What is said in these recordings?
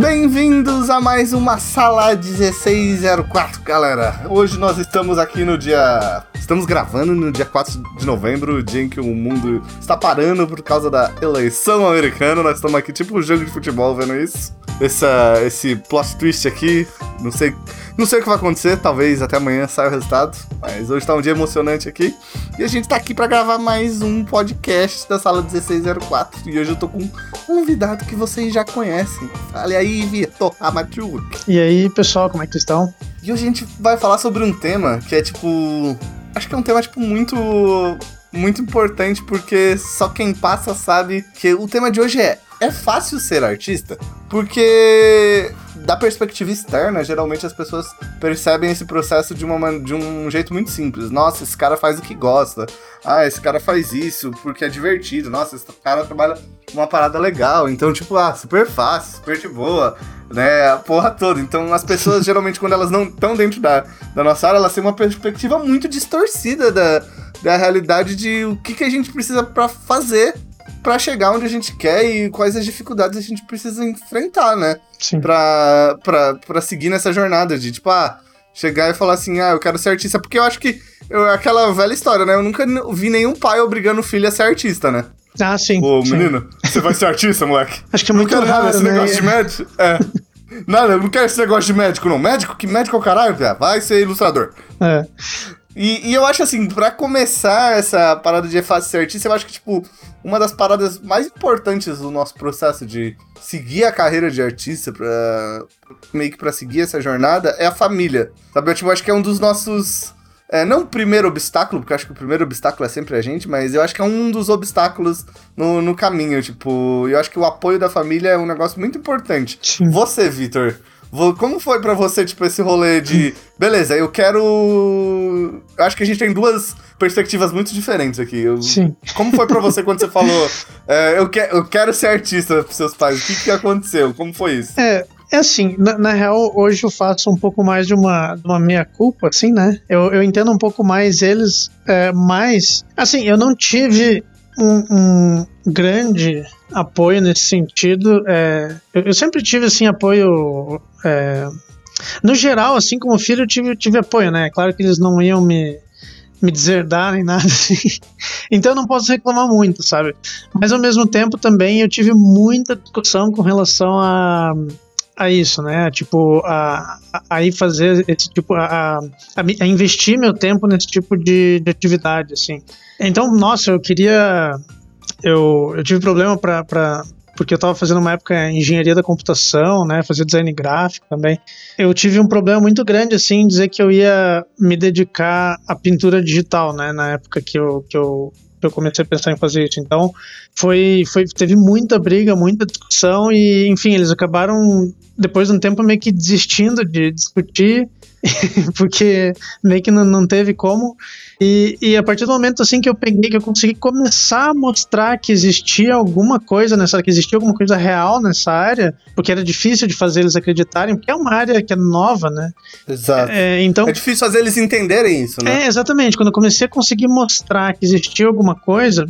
Bem-vindos a mais uma sala 1604, galera. Hoje nós estamos aqui no dia. Estamos gravando no dia 4 de novembro, dia em que o mundo está parando por causa da eleição americana. Nós estamos aqui tipo um jogo de futebol vendo isso. Essa, esse plot twist aqui. Não sei, não sei o que vai acontecer, talvez até amanhã saia o resultado. Mas hoje tá um dia emocionante aqui. E a gente tá aqui para gravar mais um podcast da sala 1604. E hoje eu tô com um convidado que vocês já conhecem. Fale aí, Vitor Amatruc. E aí, pessoal, como é que vocês estão? E hoje a gente vai falar sobre um tema que é tipo. Acho que é um tema, tipo, muito. Muito importante, porque só quem passa sabe que o tema de hoje é é fácil ser artista? Porque da perspectiva externa, geralmente as pessoas percebem esse processo de, uma, de um jeito muito simples. Nossa, esse cara faz o que gosta. Ah, esse cara faz isso porque é divertido. Nossa, esse cara trabalha uma parada legal. Então, tipo, ah, super fácil, super de boa, né? A porra toda. Então, as pessoas, geralmente, quando elas não estão dentro da, da nossa área, elas têm uma perspectiva muito distorcida da, da realidade de o que, que a gente precisa para fazer para chegar onde a gente quer e quais as dificuldades a gente precisa enfrentar, né? Sim. Pra, pra, pra seguir nessa jornada de, tipo, ah, chegar e falar assim, ah, eu quero ser artista. Porque eu acho que eu, aquela velha história, né? Eu nunca vi nenhum pai obrigando o filho a ser artista, né? Ah, sim. Ô, sim. menino, você vai ser artista, moleque? Acho que é muito não quero raro, nada, esse né? negócio de médico. É. Nada, eu não quero esse negócio de médico, não. Médico? Que médico é o caralho? Vai ser ilustrador. É. E, e, eu acho assim, pra começar essa parada de ser artista, eu acho que, tipo, uma das paradas mais importantes do nosso processo de seguir a carreira de artista, pra, meio que pra seguir essa jornada, é a família. Sabe? Eu, tipo, acho que é um dos nossos. É, não o primeiro obstáculo, porque eu acho que o primeiro obstáculo é sempre a gente, mas eu acho que é um dos obstáculos no, no caminho. Tipo, eu acho que o apoio da família é um negócio muito importante. Você, Vitor, como foi para você, tipo, esse rolê de. Beleza, eu quero. Acho que a gente tem duas perspectivas muito diferentes aqui. Eu... Sim. Como foi para você quando você falou, é, eu, que... eu quero ser artista pros seus pais? O que, que aconteceu? Como foi isso? É. É assim, na, na, real, hoje eu faço um pouco mais de uma, uma meia-culpa, assim, né? Eu, eu entendo um pouco mais eles, é, mas, assim, eu não tive um, um grande apoio nesse sentido. É, eu, eu, sempre tive assim apoio. É, no geral, assim como filho, eu tive, tive apoio, né? Claro que eles não iam me, me deserdar nem nada assim. Então eu não posso reclamar muito, sabe? Mas ao mesmo tempo também eu tive muita discussão com relação a a isso, né? Tipo, a ir fazer esse tipo, a, a, a, investir meu tempo nesse tipo de, de atividade, assim. Então, nossa, eu queria. Eu, eu tive problema para porque eu estava fazendo uma época engenharia da computação, né, fazia design gráfico também. Eu tive um problema muito grande assim, dizer que eu ia me dedicar à pintura digital, né, na época que eu, que eu eu comecei a pensar em fazer isso. Então, foi, foi teve muita briga, muita discussão e, enfim, eles acabaram depois de um tempo meio que desistindo de discutir, porque meio que não, não teve como. E, e, a partir do momento assim que eu peguei, que eu consegui começar a mostrar que existia alguma coisa nessa, que existia alguma coisa real nessa área, porque era difícil de fazer eles acreditarem, porque é uma área que é nova, né? Exato. É, então, é difícil fazer eles entenderem isso, né? É, exatamente. Quando eu comecei a conseguir mostrar que existia alguma coisa,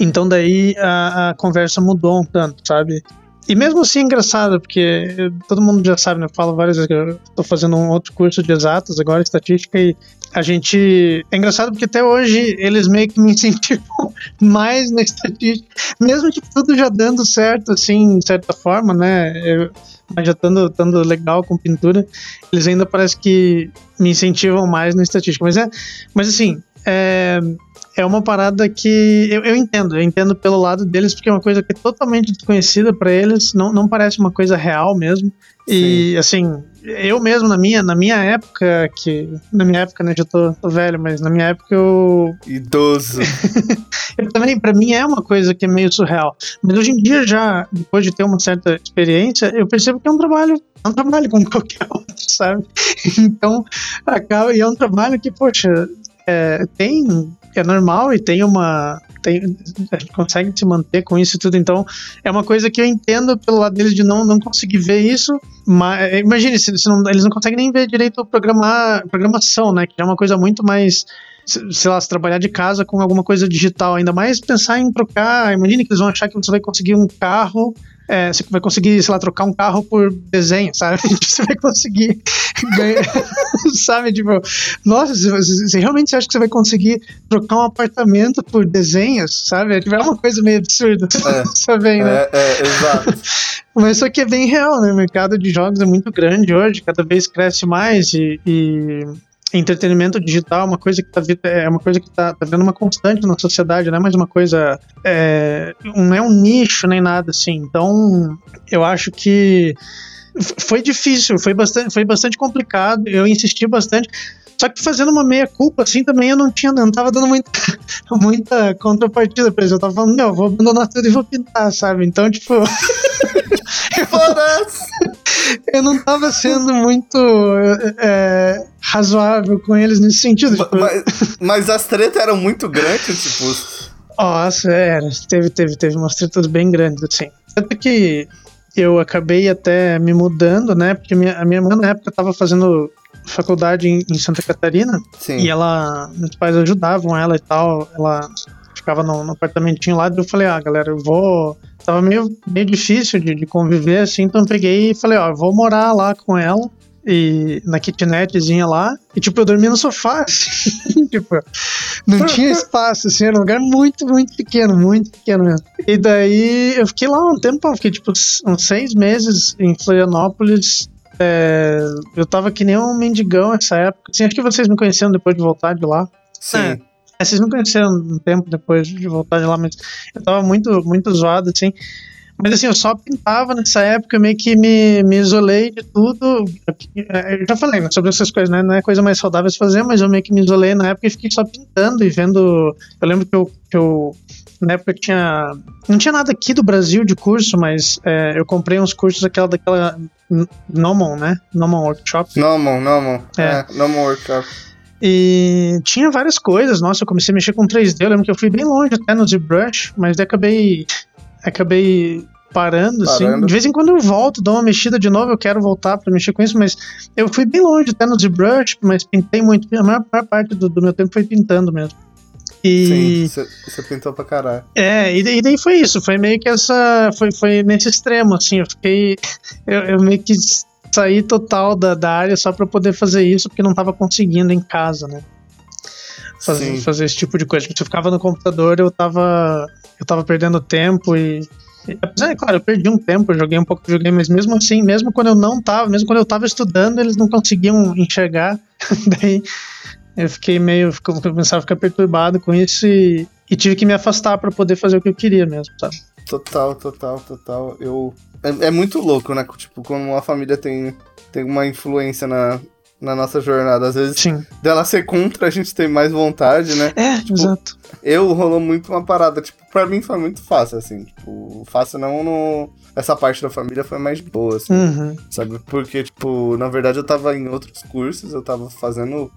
então daí a, a conversa mudou um tanto, sabe? E mesmo assim é engraçado, porque todo mundo já sabe, né? Eu falo várias vezes que eu tô fazendo um outro curso de exatas agora, estatística, e a gente. É engraçado porque até hoje eles meio que me incentivam mais na estatística, mesmo que tudo já dando certo, assim, de certa forma, né? Eu, mas já estando, estando legal com pintura, eles ainda parece que me incentivam mais na estatística. Mas é. Mas assim, é, é uma parada que eu, eu, entendo, eu entendo pelo lado deles, porque é uma coisa que é totalmente desconhecida para eles, não, não parece uma coisa real mesmo. Sim. E assim, eu mesmo na minha, na minha época, que. Na minha época, né, já tô, tô velho, mas na minha época eu. Idoso. eu também, pra mim é uma coisa que é meio surreal. Mas hoje em dia, já, depois de ter uma certa experiência, eu percebo que é um trabalho. É um trabalho como qualquer outro, sabe? Então, acaba. E é um trabalho que, poxa, é, tem é normal e tem uma. Tem, a gente consegue se manter com isso e tudo. Então, é uma coisa que eu entendo pelo lado deles de não, não conseguir ver isso. Mas imagine, se, se não, eles não conseguem nem ver direito programar, programação, né? Que é uma coisa muito mais sei lá, se trabalhar de casa com alguma coisa digital, ainda mais pensar em trocar. Imagine que eles vão achar que você vai conseguir um carro é, você vai conseguir, sei lá, trocar um carro por desenho, sabe? Você vai conseguir ganhar, sabe? Tipo, nossa, você, você, realmente acha que você vai conseguir trocar um apartamento por desenhos, sabe? É, tipo, é uma coisa meio absurda, é, sabe, né? É, é, exato. Mas isso aqui é bem real, né? O mercado de jogos é muito grande hoje, cada vez cresce mais e, e entretenimento digital é uma coisa que tá, é uma coisa que tá, tá vendo uma constante na sociedade, não é mais uma coisa. É, não é um nicho nem nada assim. Então, eu acho que foi difícil, foi bastante, foi bastante complicado. Eu insisti bastante. Só que fazendo uma meia culpa, assim, também eu não tinha, não tava dando muita, muita contrapartida pra eles. Eu tava falando, meu, vou abandonar tudo e vou pintar, sabe? Então, tipo. eu não tava sendo muito é, razoável com eles nesse sentido. Tipo... Mas, mas, as tretas eram muito grandes, tipo. Nossa, era. Teve, teve, teve umas tretas bem grandes, assim. Tanto que eu acabei até me mudando, né? Porque minha, a minha irmã na época tava fazendo faculdade em, em Santa Catarina. Sim. E ela. Meus pais ajudavam ela e tal. Ela ficava no, no apartamentinho lá. E eu falei, ah, galera, eu vou tava meio, meio difícil de, de conviver, assim, então eu peguei e falei, ó, vou morar lá com ela e na kitnetzinha lá, e tipo, eu dormia no sofá, assim, tipo, não tinha espaço, assim, era um lugar muito, muito pequeno, muito pequeno mesmo. E daí eu fiquei lá um tempo, fiquei tipo uns seis meses em Florianópolis, é, eu tava que nem um mendigão nessa época, assim, acho que vocês me conheceram depois de voltar de lá. Sim. É, é, vocês me conheceram um tempo depois de voltar de lá, mas eu tava muito, muito zoado, assim. Mas assim, eu só pintava nessa época, meio que me, me isolei de tudo. Eu já falei né, sobre essas coisas, né? Não é coisa mais saudável se fazer, mas eu meio que me isolei na época e fiquei só pintando e vendo. Eu lembro que eu, que eu na época tinha. Não tinha nada aqui do Brasil de curso, mas é, eu comprei uns cursos daquela, daquela Nomon, né? Nomon Workshop. Nomon, Nomon. É, é Nomon Workshop. E tinha várias coisas. Nossa, eu comecei a mexer com 3D. Eu lembro que eu fui bem longe até no ZBrush, mas acabei. Acabei parando, assim. parando, assim. De vez em quando eu volto, dou uma mexida de novo, eu quero voltar para mexer com isso, mas eu fui bem longe até no ZBrush, mas pintei muito. A maior, maior parte do, do, meu tempo foi pintando mesmo. E... Sim, você pintou pra caralho. É, e, e, daí foi isso, foi meio que essa. Foi, foi nesse extremo, assim, eu fiquei. Eu, eu meio que sair total da, da área só para poder fazer isso, porque não tava conseguindo em casa, né? Fazer, fazer esse tipo de coisa. Se eu ficava no computador, eu tava, eu tava perdendo tempo e. Apesar, é claro, eu perdi um tempo, joguei um pouco de videogame, mas mesmo assim, mesmo quando eu não tava, mesmo quando eu tava estudando, eles não conseguiam enxergar. Daí eu fiquei meio. começava a ficar perturbado com isso e, e tive que me afastar para poder fazer o que eu queria mesmo, sabe? Total, total, total. Eu é, é, muito louco, né? Tipo, quando uma família tem, tem uma influência na, na nossa jornada. Às vezes, Sim. dela ser contra, a gente tem mais vontade, né? É, tipo, exato. Eu rolou muito uma parada. Tipo, pra mim foi muito fácil, assim. Tipo, fácil não no. Essa parte da família foi mais boa, assim. Uhum. Sabe? Porque, tipo, na verdade eu tava em outros cursos, eu tava fazendo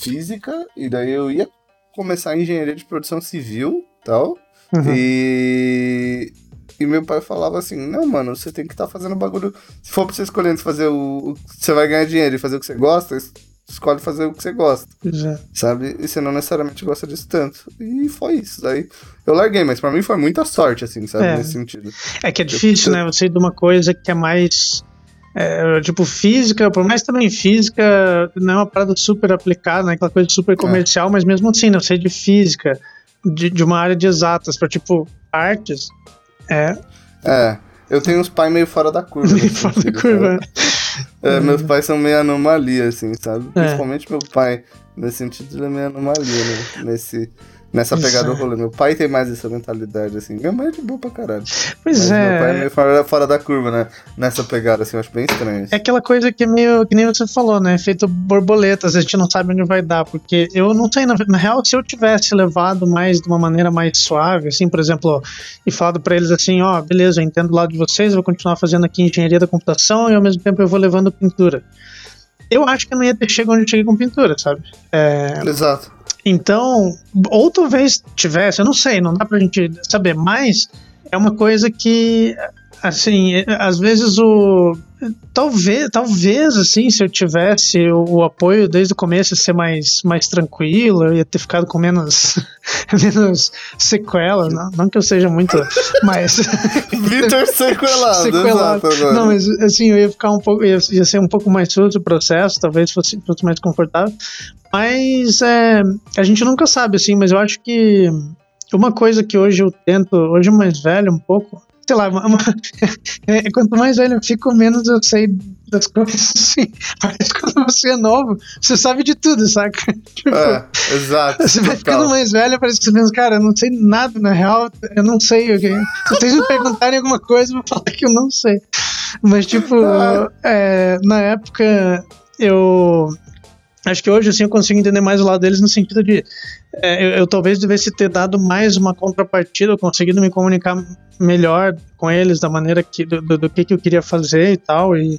física, e daí eu ia começar a engenharia de produção civil tal. Uhum. E e meu pai falava assim: Não, mano, você tem que estar tá fazendo bagulho. Se for pra você escolher fazer o. o você vai ganhar dinheiro e fazer o que você gosta, escolhe fazer o que você gosta. Já. Sabe? E você não necessariamente gosta disso tanto. E foi isso. Daí eu larguei, mas pra mim foi muita sorte, assim, sabe? É. Nesse sentido. É que é difícil, eu, né? Você ir de uma coisa que é mais. É, tipo, física, por mais também física, não é uma parada super aplicada, né? Aquela coisa super comercial, é. mas mesmo assim, não né? sei de física, de, de uma área de exatas, para tipo, artes, é. É. Eu tenho uns pais meio fora da curva. Meio fora da curva. É, meus pais são meio anomalia, assim, sabe? É. Principalmente meu pai. Nesse sentido, ele é meio anomalia, né? Nesse, nessa pegada do rolê. Meu pai tem mais essa mentalidade, assim. Minha mãe é de boa pra caralho. Pois Mas é. Meu pai é meio fora, fora, da curva, né? Nessa pegada, assim, eu acho bem estranho. É aquela coisa que é meio, que nem você falou, né? Feito borboletas, a gente não sabe onde vai dar. Porque eu não sei, na, na real, se eu tivesse levado mais de uma maneira mais suave, assim, por exemplo, e falado pra eles assim: ó, oh, beleza, eu entendo do lado de vocês, vou continuar fazendo aqui engenharia da computação e ao mesmo tempo eu vou levando pintura. Eu acho que eu não ia ter chegado onde eu cheguei com pintura, sabe? É... Exato. Então, ou talvez tivesse, eu não sei, não dá pra gente saber, mas é uma coisa que, assim, às vezes o. talvez, talvez, assim, se eu tivesse o, o, apoio desde o começo ser mais, mais tranquilo, eu ia ter ficado com menos, menos sequelas. Não, não que eu seja muito mais. Vitor sequelado. sequelado. Exato, não, mas assim, eu ia ficar um pouco. Ia, ia ser um pouco mais sujo o processo, talvez fosse, fosse mais confortável. Mas é, a gente nunca sabe, assim, mas eu acho que uma coisa que hoje eu tento, hoje mais velho um pouco, sei lá, uma, é, quanto mais velho eu fico, menos eu sei das coisas, assim. Parece que quando você é novo, você sabe de tudo, saca? Tipo, é, exato. Você vai ficando mais velho, parece que você pensa, cara, eu não sei nada, na real, eu não sei. Okay? Se vocês me perguntarem alguma coisa, eu vou falar que eu não sei. Mas, tipo, ah. é, na época, eu acho que hoje assim eu consigo entender mais o lado deles no sentido de é, eu, eu, talvez devesse ter dado mais uma contrapartida, conseguido me comunicar melhor com eles da maneira que do, do, do que, que eu queria fazer e tal e,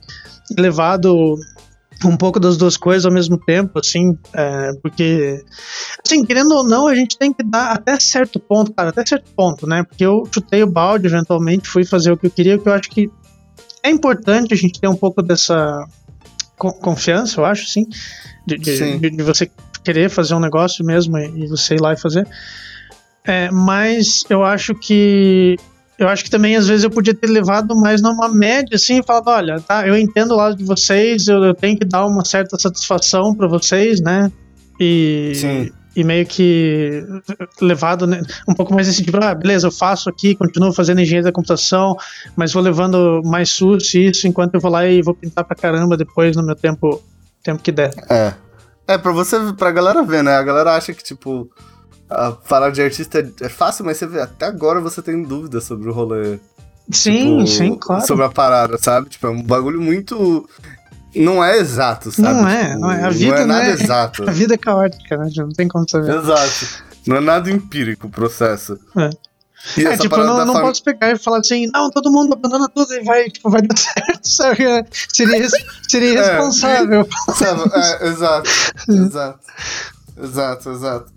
levado um pouco das duas coisas ao mesmo tempo, assim, é, porque assim, querendo ou não, a gente tem que dar até certo ponto, cara, até certo ponto, né? Porque eu chutei o balde eventualmente, fui fazer o que eu queria, que eu acho que é importante a gente ter um pouco dessa confiança, eu acho, sim de, de, de, de, você querer fazer um negócio mesmo e, e você ir lá e fazer. É, mas eu acho que eu acho que também às vezes eu podia ter levado mais numa média assim e falado, olha, tá, eu entendo o lado de vocês, eu, eu tenho que dar uma certa satisfação para vocês, né? E Sim. E meio que levado né, um pouco mais nesse tipo, ah, beleza, eu faço aqui, continuo fazendo engenharia da computação, mas vou levando mais SUS e isso enquanto eu vou lá e vou pintar pra caramba depois no meu tempo tempo que der. É. É, pra você, pra galera ver, né? A galera acha que, tipo, a falar de artista é, é fácil, mas você vê, até agora você tem dúvidas sobre o rolê. Sim, tipo, sim, claro. Sobre a parada, sabe? Tipo, é um bagulho muito. Não é exato, sabe? Não é, tipo, não é. A vida não é nada é, exato. A vida é caótica, né? Não tem como saber. Exato. Não é nada empírico o processo. É. E é, tipo, não, não fam... posso pegar e falar assim, não, todo mundo abandona tudo e vai, tipo, vai dar certo, sabe? Seria, seria é, irresponsável. É, exato, exato. Exato, exato.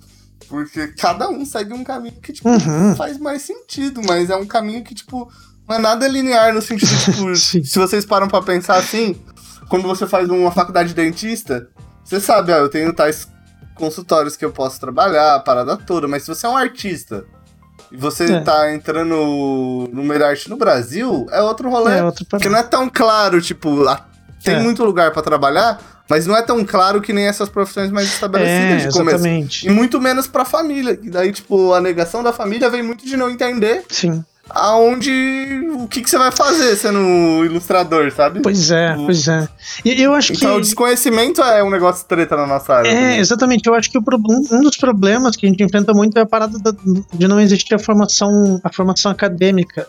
Porque cada um segue um caminho que, tipo, uhum. faz mais sentido, mas é um caminho que, tipo, não é nada linear no sentido, tipo, se vocês param pra pensar assim, quando você faz uma faculdade de dentista, você sabe, ó, eu tenho tais consultórios que eu posso trabalhar, a parada toda, mas se você é um artista e você é. tá entrando no meio da arte no Brasil, é outro rolê. É outro porque não é tão claro, tipo, tem é. muito lugar para trabalhar, mas não é tão claro que nem essas profissões mais estabelecidas é, de começo. E muito menos pra família. E daí, tipo, a negação da família vem muito de não entender. Sim aonde o que, que você vai fazer sendo ilustrador, sabe? Pois é, o... pois é. E eu acho então, que. Então, o desconhecimento é um negócio treta na nossa área. É, também. exatamente. Eu acho que o, um dos problemas que a gente enfrenta muito é a parada de não existir a formação, a formação acadêmica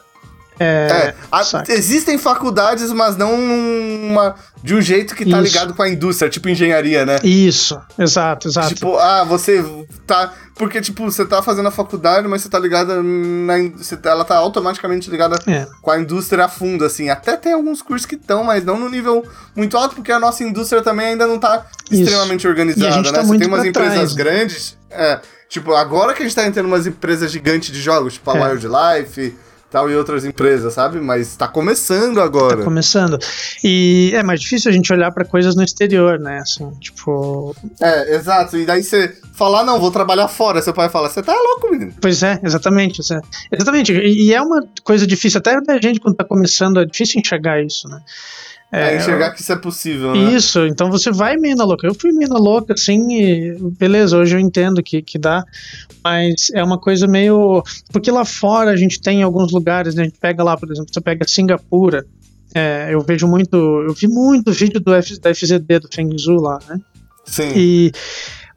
é, é a, existem faculdades, mas não uma, de um jeito que tá Isso. ligado com a indústria, tipo engenharia, né? Isso, exato, exato. Tipo, ah, você tá. Porque, tipo, você tá fazendo a faculdade, mas você tá ligada na. Tá, ela tá automaticamente ligada é. com a indústria a fundo, assim. Até tem alguns cursos que estão, mas não no nível muito alto, porque a nossa indústria também ainda não tá Isso. extremamente organizada, né? Tá você tem umas empresas trás, né? grandes. É, tipo, agora que a gente tá entrando umas empresas gigantes de jogos, tipo a é. Wildlife tal e outras empresas, sabe? Mas está começando agora. Tá começando. E é mais difícil a gente olhar para coisas no exterior, né? Assim, tipo. É, exato. E daí você falar, não, vou trabalhar fora. Seu pai fala, você tá louco, menino. Pois é, exatamente. Exatamente. E, é uma coisa difícil, até da gente quando tá começando, é difícil enxergar isso, né? É, é, enxergar que isso é possível, né? Isso, então você vai meio na louca. Eu fui meio na louca, assim, e beleza, hoje eu entendo que, que dá, mas é uma coisa meio. Porque lá fora a gente tem alguns lugares, né? A gente pega lá, por exemplo, você pega Singapura, é, eu vejo muito. Eu vi muito vídeo do F, da FZD, do Feng Zhu lá, né? Sim. E.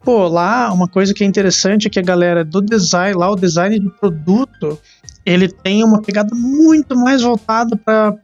Pô, lá uma coisa que é interessante é que a galera do design, lá o design de produto, ele tem uma pegada muito mais voltada para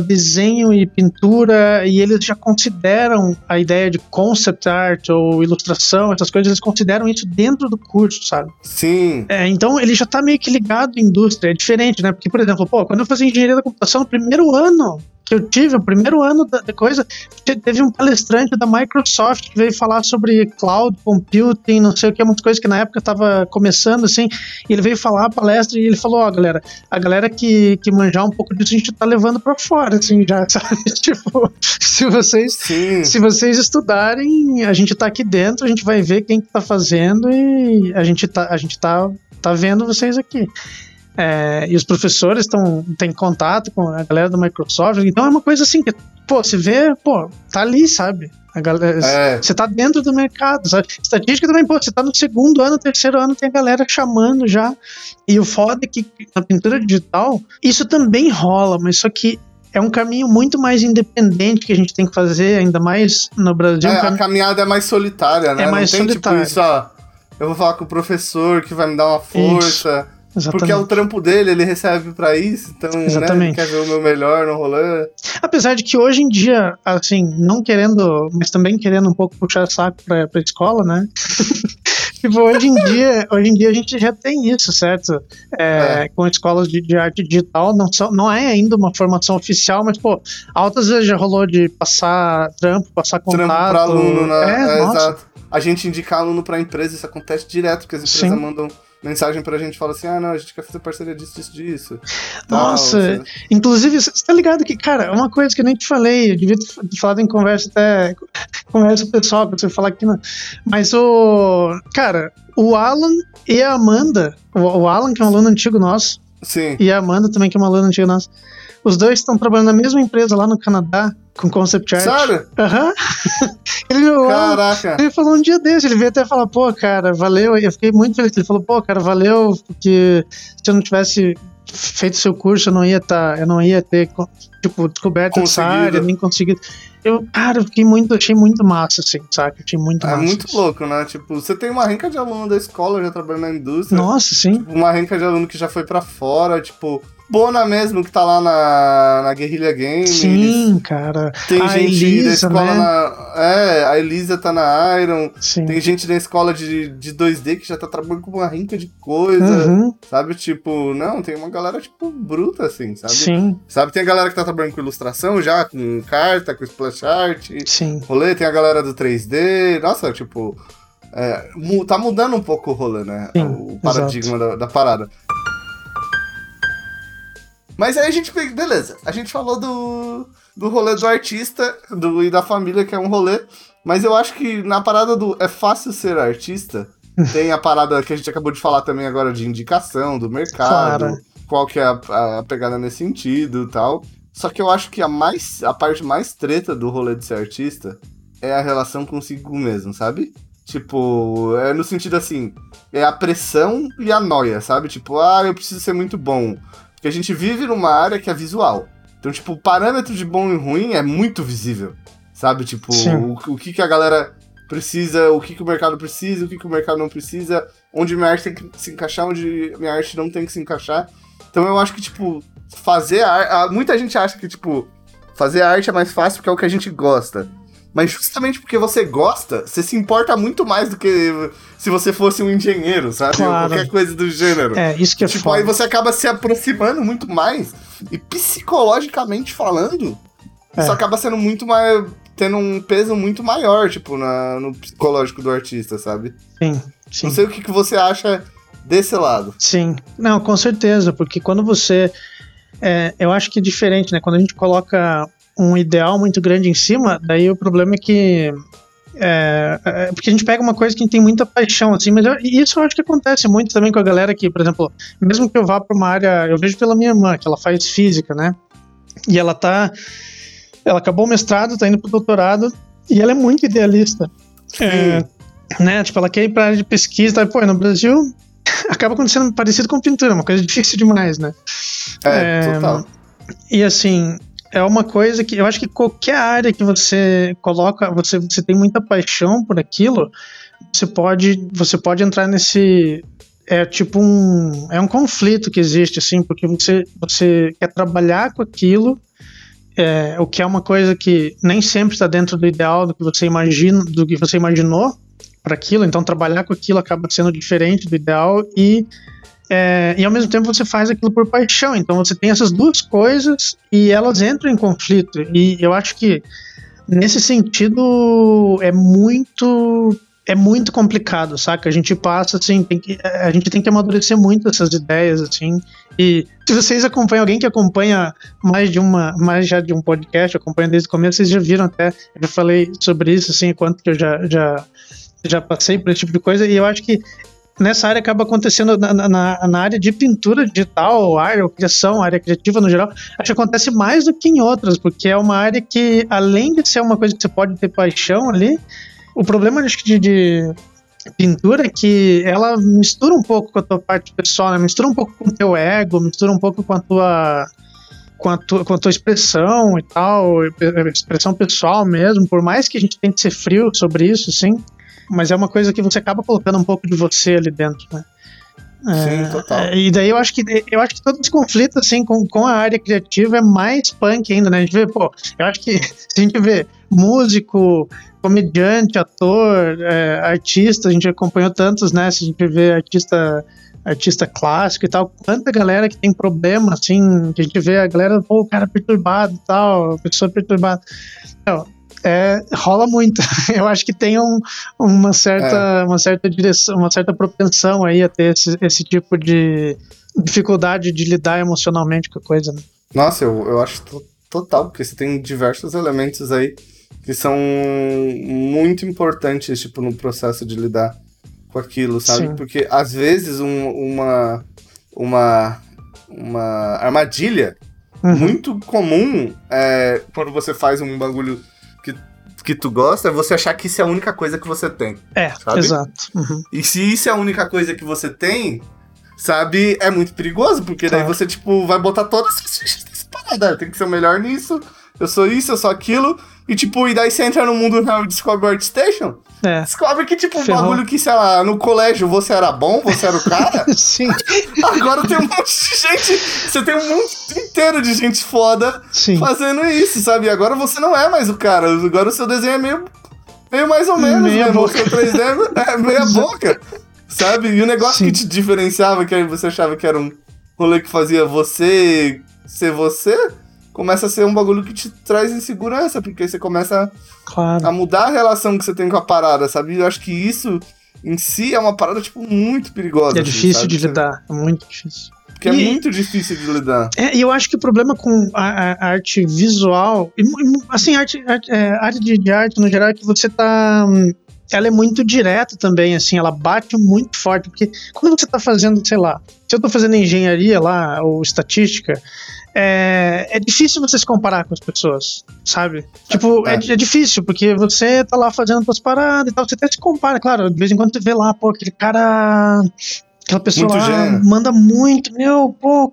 desenho e pintura, e eles já consideram a ideia de concept art ou ilustração, essas coisas, eles consideram isso dentro do curso, sabe? Sim. É, então ele já tá meio que ligado à indústria, é diferente, né? Porque, por exemplo, pô, quando eu fazia engenharia da computação no primeiro ano, que eu tive, o primeiro ano da, da coisa, teve um palestrante da Microsoft que veio falar sobre cloud computing, não sei o que, muitas coisas que na época estava começando, assim, e ele veio falar a palestra e ele falou, ó, oh, galera, a galera que, que manjar um pouco disso, a gente tá levando para fora, assim, já, sabe? tipo, se vocês, se vocês estudarem, a gente tá aqui dentro, a gente vai ver quem que tá fazendo e a gente tá, a gente tá, tá vendo vocês aqui. É, e os professores estão têm contato com a galera do Microsoft, então é uma coisa assim que, pô, você vê, pô, tá ali, sabe? A galera, é. Você tá dentro do mercado, sabe? Estatística também, pô, você tá no segundo ano, terceiro ano, tem a galera chamando já. E o foda é que na pintura digital, isso também rola, mas só que é um caminho muito mais independente que a gente tem que fazer, ainda mais no Brasil. É, um cam... A caminhada é mais solitária, né? É mais Não tem, solitária. Tipo, isso, ó, eu vou falar com o professor que vai me dar uma força. Isso. Exatamente. Porque é o trampo dele, ele recebe para isso, então né, ele quer ver o meu melhor no rolê. Apesar de que hoje em dia, assim, não querendo, mas também querendo um pouco puxar saco pra, pra escola, né? tipo, hoje em dia, hoje em dia a gente já tem isso, certo? É, é. Com escolas de, de, arte digital, não, são, não é ainda uma formação oficial, mas, pô, altas vezes já rolou de passar trampo, passar contato. Trampo pra aluno, né? É, é exato. A gente indicar aluno pra empresa, isso acontece direto, porque as empresas Sim. mandam mensagem pra gente fala assim: ah, não, a gente quer fazer parceria disso, disso, disso. Nossa, Tal, inclusive, você tá ligado que, cara, é uma coisa que eu nem te falei, eu devia ter falado em conversa até. Conversa pessoal, pra você falar aqui, não. mas o. Cara, o Alan e a Amanda, o, Alan, que é um aluno antigo nosso, Sim. e a Amanda também, que é uma aluna antiga nossa, os dois estão trabalhando na mesma empresa lá no Canadá com concept art. Sério? Aham. Uhum. Caraca. Ele falou um dia desse, ele veio até falar, pô, cara, valeu. Eu fiquei muito feliz. Ele falou, pô, cara, valeu, porque se eu não tivesse feito seu curso, eu não ia tá, eu não ia ter tipo descoberto essa área, nem conseguido. Eu, cara, eu fiquei muito, achei muito massa, assim, sabe? Achei muito é massa. É muito louco, né? Tipo, você tem uma renca de aluno da escola já trabalhando na indústria. Nossa, sim. Tipo, uma renca de aluno que já foi para fora, tipo, Bona mesmo, que tá lá na, na Guerrilha Games. Sim, cara. Tem a gente Elisa, da escola né? na. É, a Elisa tá na Iron. Sim. Tem gente da escola de, de 2D que já tá trabalhando com uma rinca de coisa. Uhum. Sabe? Tipo, não, tem uma galera, tipo, bruta, assim, sabe? Sim. Sabe, tem a galera que tá trabalhando com ilustração já, com carta, com splash art. Sim. Rolê, tem a galera do 3D. Nossa, tipo. É, tá mudando um pouco o rolê, né? Sim, o paradigma da, da parada. Mas aí a gente. Beleza, a gente falou do, do rolê do artista do, e da família, que é um rolê. Mas eu acho que na parada do é fácil ser artista, tem a parada que a gente acabou de falar também agora de indicação do mercado, claro. qual que é a, a pegada nesse sentido e tal. Só que eu acho que a, mais, a parte mais treta do rolê de ser artista é a relação consigo mesmo, sabe? Tipo, é no sentido assim, é a pressão e a noia, sabe? Tipo, ah, eu preciso ser muito bom. Porque a gente vive numa área que é visual. Então, tipo, o parâmetro de bom e ruim é muito visível. Sabe? Tipo, o, o, que, que a galera precisa, o que, que o mercado precisa, o que, que o mercado não precisa, onde minha arte tem que se encaixar, onde minha arte não tem que se encaixar. Então eu acho que, tipo, fazer arte. Muita gente acha que, tipo, fazer arte é mais fácil porque é o que a gente gosta. Mas justamente porque você gosta, você se importa muito mais do que se você fosse um engenheiro, sabe? Claro. Ou qualquer coisa do gênero. É, isso que é Tipo, foda. aí você acaba se aproximando muito mais. E psicologicamente falando, é. isso acaba sendo muito mais. tendo um peso muito maior, tipo, na, no psicológico do artista, sabe? Sim, sim. Não sei o que, que você acha desse lado. Sim. Não, com certeza, porque quando você. É, eu acho que é diferente, né? Quando a gente coloca um ideal muito grande em cima, daí o problema é que é, é, porque a gente pega uma coisa que a gente tem muita paixão, assim, mas eu, isso eu acho que acontece muito também com a galera que, por exemplo, mesmo que eu vá para uma área, eu vejo pela minha irmã, que ela faz física, né? E ela tá. Ela acabou o mestrado, tá indo pro doutorado, e ela é muito idealista. É, né? Tipo, ela quer ir pra área de pesquisa, tá? pô, no Brasil acaba acontecendo parecido com pintura, uma coisa difícil demais, né? É, é total. E assim, é uma coisa que eu acho que qualquer área que você coloca, você, você tem muita paixão por aquilo, você pode, você pode entrar nesse é tipo um é um conflito que existe assim, porque você você quer trabalhar com aquilo, é, o que é uma coisa que nem sempre está dentro do ideal do que você imagina, do que você imaginou para aquilo, então trabalhar com aquilo acaba sendo diferente do ideal e É, e ao mesmo tempo você faz aquilo por paixão. Então você tem essas duas coisas e elas entram em conflito. E eu acho que nesse sentido é muito é muito complicado, saca? A gente passa assim, que, a gente tem que amadurecer muito essas ideias assim. E se vocês acompanham alguém que acompanha mais de uma, mais já de um podcast, acompanha desde o começo, vocês já viram até, eu já falei sobre isso assim, quanto que eu já já já passei por esse tipo de coisa e eu acho que nessa área acaba acontecendo na, na, na, área de pintura digital, área, criação, área criativa no geral, acho que acontece mais do que em outras, porque é uma área que, além de ser uma coisa que você pode ter paixão ali, o problema acho que de, de pintura é que ela mistura um pouco com a tua parte pessoal, né? mistura um pouco com o teu ego, mistura um pouco com a tua com a, tua, com a tua expressão e tal, expressão pessoal mesmo, por mais que a gente tente ser frio sobre isso, sim, mas é uma coisa que você acaba colocando um pouco de você ali dentro, né? Sim, é, total. É, e daí eu acho que eu acho que todo esse conflito assim com, com a área criativa é mais punk ainda, né? A gente vê, pô, eu acho que se a gente vê músico, comediante, ator, é, artista, a gente acompanhou tantos, né? Se a gente vê artista artista clássico e tal, quanta galera que tem problema, assim, que a gente vê a galera, pô, o cara perturbado e tal, a pessoa perturbada. Então, é, rola muito. Eu acho que tem um, uma, certa, é. uma certa direção, uma certa propensão aí a ter esse, esse tipo de dificuldade de lidar emocionalmente com a coisa. Né? Nossa, eu, eu acho total, porque você tem diversos elementos aí que são muito importantes, tipo, no processo de lidar com aquilo, sabe? Sim. Porque às vezes um, uma, uma, uma armadilha uhum. muito comum é, quando você faz um bagulho que, tu gosta é você achar que isso é a única coisa que você tem. É, sabe? exato. Uhum. E se isso é a única coisa que você tem, sabe, é muito perigoso, porque claro. daí você, tipo, vai botar todas as fichas nessa parada. Tem que ser o melhor nisso, eu sou isso, eu sou aquilo. E tipo, e daí você entra no mundo real e descobre o ArtStation. É. Descobre que, tipo, um bagulho que, sei lá, no colégio você era bom, você era o cara. Sim. Agora tem um monte de gente. Você tem um mundo inteiro de gente foda Sim. fazendo isso, sabe? E agora você não é mais o cara. Agora o seu desenho é meio. meio mais ou menos, meia né? Boca. O seu 3D é meia boca. Sabe? E o negócio Sim. que te diferenciava, que aí você achava que era um rolê que fazia você ser você começa a ser um bagulho que te traz insegurança, porque você começa claro. a mudar a relação que você tem com a parada, sabe? Eu acho que isso em si é uma parada, tipo, muito perigosa. É assim, difícil sabe? de lidar, é muito difícil. Porque é e, é muito difícil de lidar. É, e eu acho que o problema com a, a arte visual, assim, arte, arte, é, arte de, de, arte no geral, é que você tá. Ela é muito direta também, assim, ela bate muito forte, porque quando você tá fazendo, sei lá, se eu tô fazendo engenharia lá, ou estatística, é, é difícil você se comparar com as pessoas, sabe? Tipo, é, é, é difícil, porque você tá lá fazendo suas paradas e tal, você até se compara, claro, de vez em quando você vê lá, pô, aquele cara. Aquela pessoa muito lá manda muito, meu, pô,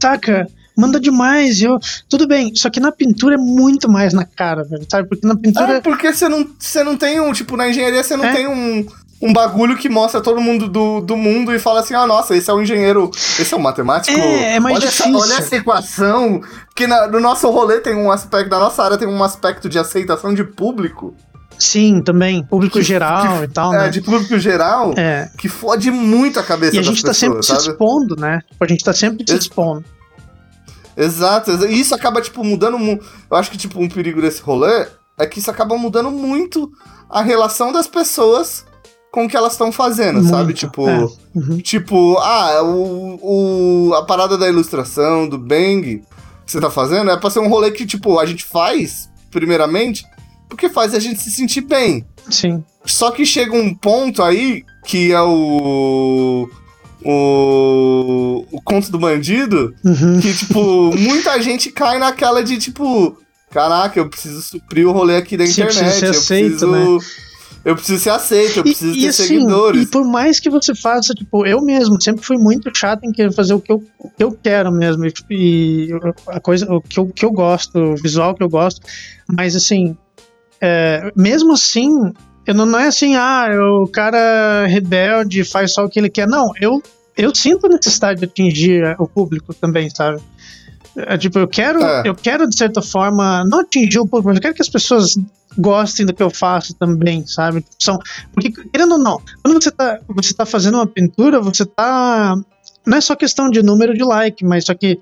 saca? manda demais. Eu, tudo bem, só que na pintura é muito mais na cara, velho, sabe? Porque na pintura. É, porque você não, você não tem um. Tipo, na engenharia você não é. tem um um bagulho que mostra todo mundo do, do mundo e fala assim: ah, nossa, esse é um engenheiro, esse é um matemático. É, é mais olha difícil. Essa, olha essa equação. Porque na, no nosso rolê tem um aspecto, da nossa área tem um aspecto de aceitação de público. Sim, também. Público que, geral que, e tal, é, né? de público geral, é. que fode muito a cabeça E a gente tá sempre sabe? se expondo, né? A gente tá sempre se expondo. Exato, e isso acaba, tipo, mudando. Eu acho que, tipo, um perigo desse rolê é que isso acaba mudando muito a relação das pessoas com o que elas estão fazendo, Muito, sabe? Tipo, é. uhum. tipo, ah, o, o, a parada da ilustração, do Bang, que você tá fazendo, é pra ser um rolê que, tipo, a gente faz, primeiramente, porque faz a gente se sentir bem. Sim. Só que chega um ponto aí que é o. O, o conto do bandido, uhum. que, tipo, muita gente cai naquela de, tipo, caraca, eu preciso suprir o rolê aqui da Sim, internet. Eu aceito, preciso. Né? Eu preciso ser aceito, eu preciso e, ter e assim, seguidores. E por mais que você faça, tipo, eu mesmo sempre fui muito chato em querer fazer o que eu, o que eu quero mesmo. E a coisa, o que eu, que eu gosto, o visual que eu gosto. Mas assim, é, mesmo assim, eu não, não é assim, ah, o cara rebelde faz só o que ele quer. Não, eu, eu sinto a necessidade de atingir o público também, sabe? É, tipo, eu quero, é. eu quero, de certa forma, não atingir o público, mas eu quero que as pessoas gostem do que eu faço também, sabe? São, porque, querendo ou não, quando você tá, você tá fazendo uma pintura, você tá não é só questão de número de like, mas só que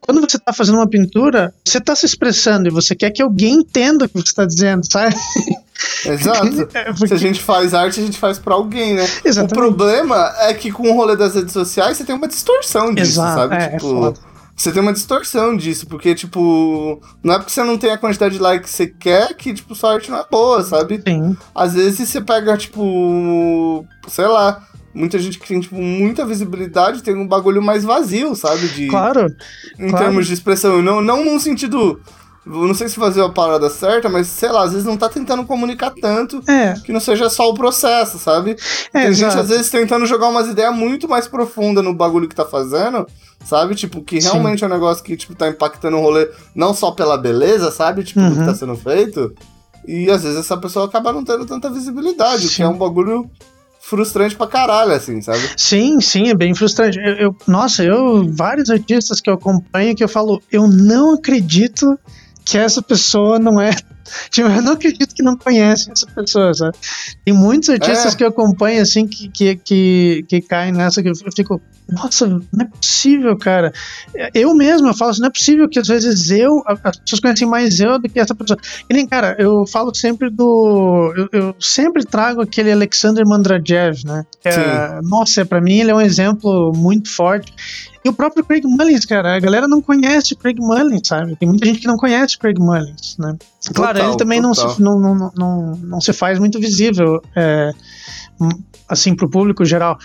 quando você está fazendo uma pintura, você está se expressando e você quer que alguém entenda o que você está dizendo, sabe? Exato. É, porque... Se a gente faz arte, a gente faz para alguém, né? Exatamente. O problema é que com o rolê das redes sociais, você tem uma distorção disso, Exato. sabe? É, tipo, é você tem uma distorção disso, porque, tipo, não é porque você não tem a quantidade de likes que você quer que, tipo, sua arte não é boa, sabe? Sim. Às vezes você pega, tipo, sei lá, muita gente que tem, tipo, muita visibilidade tem um bagulho mais vazio, sabe? De, claro. Em claro. termos de expressão. Não, não num sentido. Não sei se fazer a parada certa, mas sei lá, às vezes não tá tentando comunicar tanto É, que não seja só o processo, sabe? é Tem gente, às vezes, tentando jogar umas ideias muito mais profundas no bagulho que tá fazendo, sabe? Tipo, que Sim. realmente é um negócio que, tipo, tá impactando o rolê não só pela beleza, sabe? Tipo, do que Uhum. tá sendo feito. E às vezes essa pessoa acaba não tendo tanta visibilidade, o que Sim. é um bagulho frustrante pra caralho, assim, sabe? Sim, sim, é bem frustrante. Eu, eu- nossa, eu vários artistas que eu acompanho que eu falo, eu não acredito que essa pessoa não é. Tipo, eu não acredito que não conhece essa pessoa, sabe? Tem muitos artistas É. que eu acompanho, assim, que, que, que, que caem nessa, que eu fico, nossa, não é possível, cara. Eu mesmo, eu falo assim, não é possível que às vezes eu, as pessoas conhecem mais eu do que essa pessoa. E nem, cara, eu falo sempre do. Eu, eu sempre trago aquele Alexander Mandrajev, né? É, nossa, pra mim ele é um exemplo muito forte. E o próprio Craig Mullins, cara, a galera não conhece o Craig Mullins, sabe? Tem muita gente que não conhece o Craig Mullins, né? Claro, Total, ele também não se, não, não, não, não se faz muito visível, é, assim, pro público geral.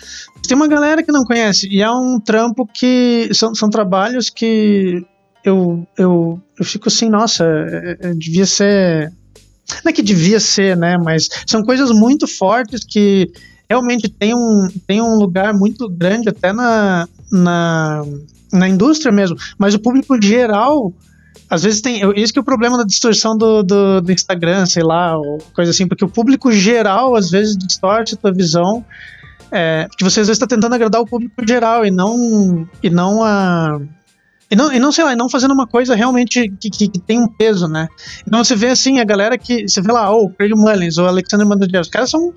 Tem uma galera que não conhece, e é um trampo que. São, são trabalhos que eu, eu, eu fico assim, nossa, é- é- devia ser. Não é que devia ser, né? Mas são coisas muito fortes que realmente tem um, tem um lugar muito grande até na, na, na indústria mesmo. Mas o público geral. Às vezes tem. Isso que é o problema da distorção do, do, do Instagram, sei lá, ou coisa assim, porque o público geral às vezes distorce a tua visão. É, porque você às vezes está tentando agradar o público geral e não. E não a. E não, e não, sei lá, e não fazendo uma coisa realmente que, que, que tem um peso, né? Então você vê assim, a galera que. Você vê lá, oh, o Craig Mullins, o Alexander Mandel, os caras são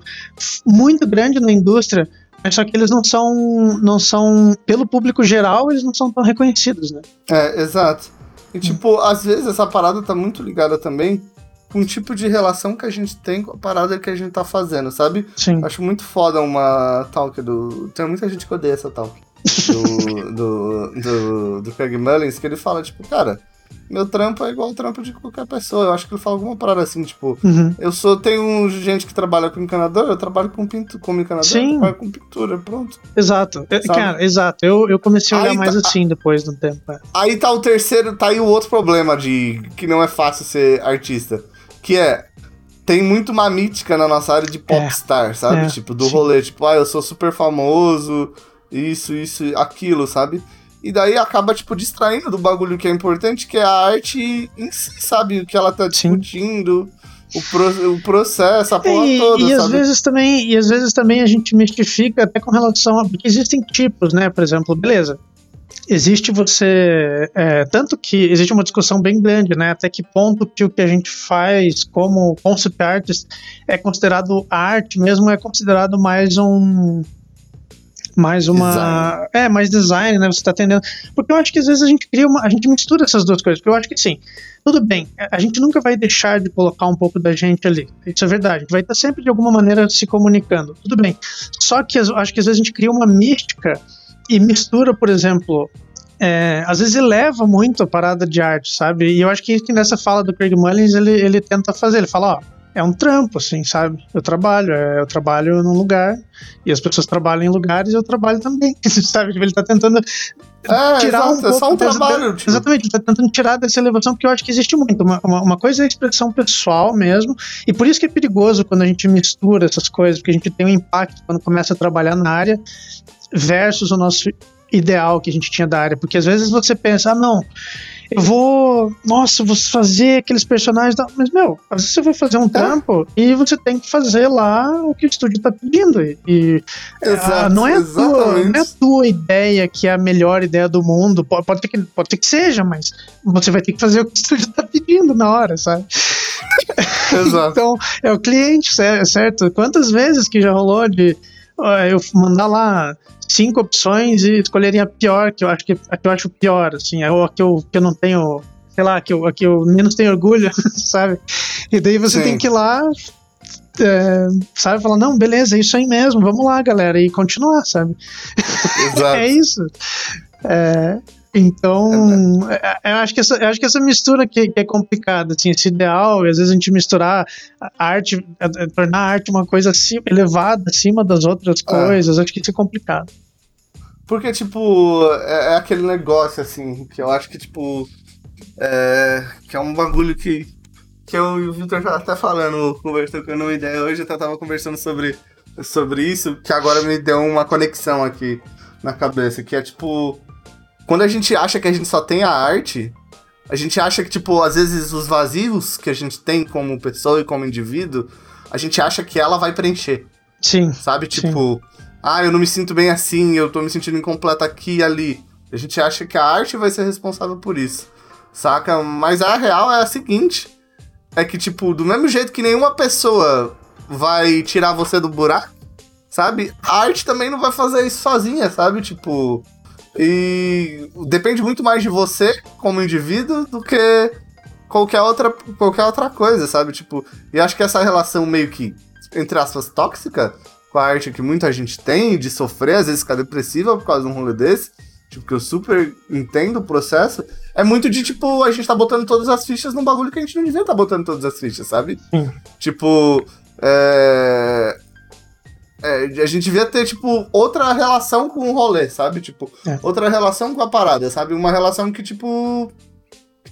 muito grandes na indústria, mas só que eles não são. não são. Pelo público geral, eles não são tão reconhecidos, né? É, exato. E, tipo, às vezes essa parada tá muito ligada também com o tipo de relação que a gente tem com a parada que a gente tá fazendo, sabe? Sim. Acho muito foda uma talk do. Tem muita gente que odeia essa talk. Do, do, do, do Craig Mullins, que ele fala, tipo, cara, meu trampo é igual o trampo de qualquer pessoa. Eu acho que ele fala alguma parada assim, tipo, Uhum. eu sou. Tenho gente que trabalha com encanador, eu trabalho com pinto, como encanador, Sim. eu trabalho com pintura, pronto. Exato. É, Sabe? Cara, exato. Eu, eu comecei a olhar Aí mais tá- assim depois do tempo. é. Aí tá o terceiro, tá aí o outro problema de que não é fácil ser artista. Que é. Tem muito uma mítica na nossa área de popstar, sabe? é, tipo, do sim. rolê, tipo, ah, eu sou super famoso, isso, isso, aquilo, sabe? E daí acaba, tipo, distraindo do bagulho que é importante, que é a arte em si, sabe? O que ela tá Sim. discutindo, o, pro- o processo, a porra E, toda, e às sabe? vezes também, e às vezes também a gente mistifica até com relação a. Porque existem tipos, né? Por exemplo, beleza. Existe você. é, tanto que existe uma discussão bem grande, né? Até que ponto que o que a gente faz como concept artist é considerado arte mesmo, é considerado mais um. Mais uma. Design. É, mais design, né? Você tá atendendo. Porque eu acho que às vezes a gente cria uma. A gente mistura essas duas coisas. Porque eu acho que sim. Tudo bem, a gente nunca vai deixar de colocar um pouco da gente ali. Isso é verdade. A gente vai estar sempre de alguma maneira se comunicando. Tudo bem. Só que eu acho que às vezes a gente cria uma mística e mistura, por exemplo. é, às vezes eleva muito a parada de arte, sabe? E eu acho que, que nessa fala do Craig Mullins ele, ele tenta fazer. Ele fala: ó, é um trampo, assim, sabe? Eu trabalho, é, eu trabalho num lugar e as pessoas trabalham em lugares e eu trabalho também, sabe? Tipo, Ele tá tentando É, tirar um exato, é só um pouco trabalho, tipo. Exatamente, ele tá tentando tirar dessa elevação, porque eu acho que existe muito. Uma, uma, uma coisa é a expressão pessoal mesmo, e por isso que é perigoso quando a gente mistura essas coisas, porque a gente tem um impacto quando começa a trabalhar na área versus o nosso ideal que a gente tinha da área. Porque às vezes você pensa, ah, não, eu vou, nossa, vou fazer aqueles personagens, da- mas meu, às vezes você vai fazer um trampo e você tem que fazer lá o que o estúdio tá pedindo. E, e Exato, ah, não, é a tua, não é a tua ideia que é a melhor ideia do mundo. Pode, pode, ter que, pode ter que seja, mas você vai ter que fazer o que o estúdio tá pedindo na hora, sabe? Exato. Então, é o cliente, cer- certo? Quantas vezes que já rolou de. Eu mandar lá cinco opções e escolheria a pior, que eu acho que a que eu acho pior, assim, ou a que eu, que eu não tenho, sei lá, que eu, a que eu menos tenho orgulho, sabe? E daí você Sim. tem que ir lá, é, sabe, falar, não, beleza, é isso aí mesmo, vamos lá, galera, e continuar, sabe? Exato. é isso. É, então, é, é, eu acho que essa, eu acho que essa mistura que, que, é complicada, assim, esse ideal, às vezes a gente misturar a arte, a, a, tornar a arte uma coisa acima, elevada acima das outras é. coisas, acho que isso é complicado. Porque, tipo, é, é, aquele negócio, assim, que eu acho que, tipo, é, que é um bagulho que, que eu e o Victor já até falando, conversando com uma ideia hoje, eu tava conversando sobre, sobre isso, que agora me deu uma conexão aqui na cabeça, que é, tipo quando a gente acha que a gente só tem a arte, a gente acha que, tipo, às vezes os vazios que a gente tem como pessoa e como indivíduo, a gente acha que ela vai preencher. Sim. Sabe? Tipo, sim. ah, eu não me sinto bem assim, eu tô me sentindo incompleta aqui e ali. A gente acha que a arte vai ser responsável por isso. Saca? Mas a real é a seguinte: é que, tipo, do mesmo jeito que nenhuma pessoa vai tirar você do buraco, sabe? A arte também não vai fazer isso sozinha, sabe? Tipo, e depende muito mais de você como indivíduo do que qualquer outra, qualquer outra coisa, sabe? Tipo, e acho que essa relação meio que, entre aspas, tóxica com a arte que muita gente tem, de sofrer, às vezes ficar depressiva por causa de um rolê desse, tipo, que eu super entendo o processo, é muito de, tipo, a gente tá botando todas as fichas num bagulho que a gente não devia estar tá botando todas as fichas, sabe? Sim. Tipo, é... É, a gente devia ter, tipo, outra relação com o rolê, sabe? Tipo, é. outra relação com a parada, sabe? Uma relação que, tipo.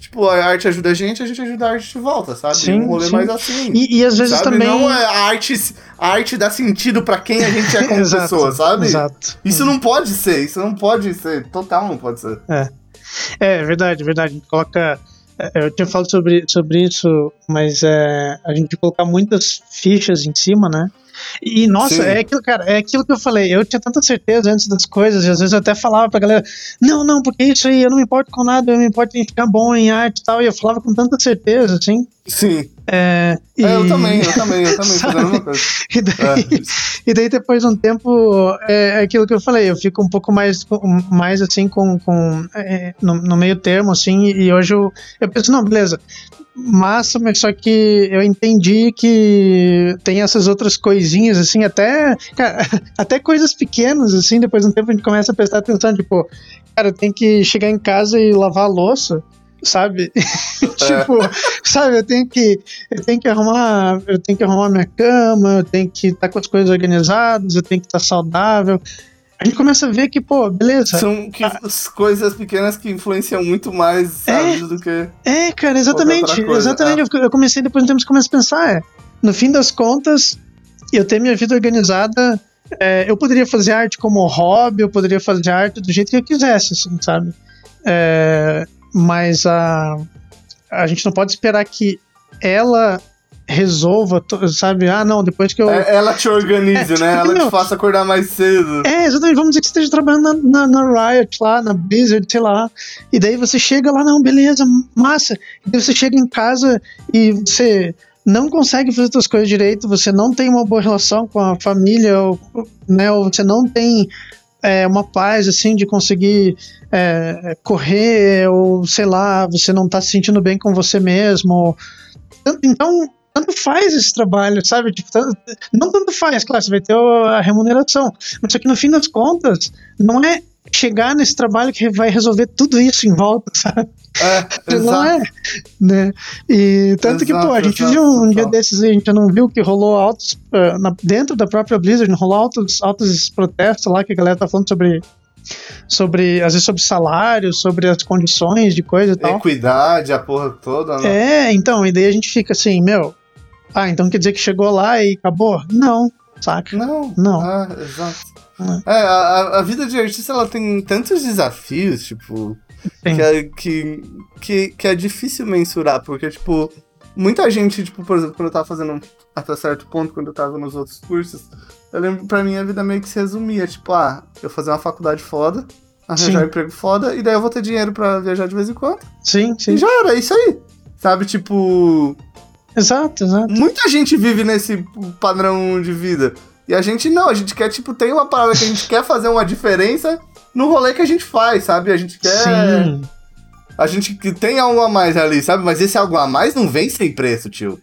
Tipo, a arte ajuda a gente, a gente ajuda a arte de volta, sabe? Sim, um rolê sim. mais assim. E, e às vezes sabe? também. Não é a arte, a arte dá sentido para quem a gente é como exato, pessoa, sabe? Exato. Isso não pode ser, isso não pode ser. Total não pode ser. É. É verdade, verdade. Coloca. É, eu tinha falado sobre, sobre isso, mas é, a gente colocar muitas fichas em cima, né? E, nossa, Sim. é aquilo, cara, é aquilo que eu falei. Eu tinha tanta certeza antes das coisas, e às vezes eu até falava pra galera: não, não, porque isso aí, eu não me importo com nada, eu me importo em ficar bom em arte e tal. E eu falava com tanta certeza, assim. Sim. É, e... é eu também, eu também, eu também, fazendo uma coisa. E daí, é. e daí, depois de um tempo, é, é aquilo que eu falei, eu fico um pouco mais, mais assim, com, com é, no, no, meio termo, assim, e hoje eu, eu penso, não, beleza, massa, mas só que eu entendi que tem essas outras coisinhas, assim, até, cara, até coisas pequenas, assim, depois de um tempo a gente começa a prestar atenção, tipo, cara, tem que chegar em casa e lavar a louça, sabe? tipo, é. sabe, eu tenho que eu tenho que arrumar, eu tenho que arrumar minha cama, eu tenho que estar tá com as coisas organizadas, eu tenho que estar tá saudável a gente começa a ver que, pô, beleza. São que, ah, coisas pequenas que influenciam muito mais, sabe, é, do que. É, cara, exatamente. Exatamente. Ah. Eu comecei depois de um tempo começar a pensar, é, no fim das contas, eu ter minha vida organizada. É, eu poderia fazer arte como hobby, eu poderia fazer arte do jeito que eu quisesse, assim, sabe? É, mas a, a gente não pode esperar que ela resolva, sabe? Ah, não, depois que eu. É, ela te organize, é, né? Ela não, te faça acordar mais cedo. É, exatamente. Vamos dizer que você esteja trabalhando na, na, na, Riot lá, na Blizzard, sei lá. E daí você chega lá, não, beleza, massa. E daí você chega em casa e você não consegue fazer suas coisas direito, você não tem uma boa relação com a família, ou, né? Ou você não tem é, uma paz, assim, de conseguir é, correr, ou sei lá, você não tá se sentindo bem com você mesmo. Então, tanto faz esse trabalho, sabe? Tipo, tanto, não tanto faz, claro, você vai ter a remuneração, mas só que no fim das contas, não é chegar nesse trabalho que vai resolver tudo isso em volta, sabe? É, não é, né? E tanto exato, que, pô, a gente exato, viu um dia desses, a gente não viu que rolou altos, uh, na, dentro da própria Blizzard, rolou altos, altos protestos lá, que a galera tá falando sobre sobre, às vezes, sobre salário, sobre as condições de coisa e tal. Equidade, a porra toda, né? É, então, e daí a gente fica assim, meu, ah, então quer dizer que chegou lá e acabou? Não, saca? Não. Não. Ah, exato. É, a, a vida de artista, ela tem tantos desafios, tipo, que é, que, que, que é difícil mensurar, porque, tipo, muita gente, tipo, por exemplo, quando eu tava fazendo até certo ponto, quando eu tava nos outros cursos, eu lembro, pra mim a vida meio que se resumia, tipo, ah, eu fazer uma faculdade foda, arranjar sim. um emprego foda, e daí eu vou ter dinheiro pra viajar de vez em quando. Sim, sim. E já era, é isso aí. Sabe, tipo. Exato, exato. Muita gente vive nesse padrão de vida. E a gente não, a gente quer, tipo, tem uma parada que a gente quer fazer uma diferença no rolê que a gente faz, sabe? A gente quer. Sim. A gente que tem algo a mais ali, sabe? Mas esse algo a mais não vem sem preço, tio.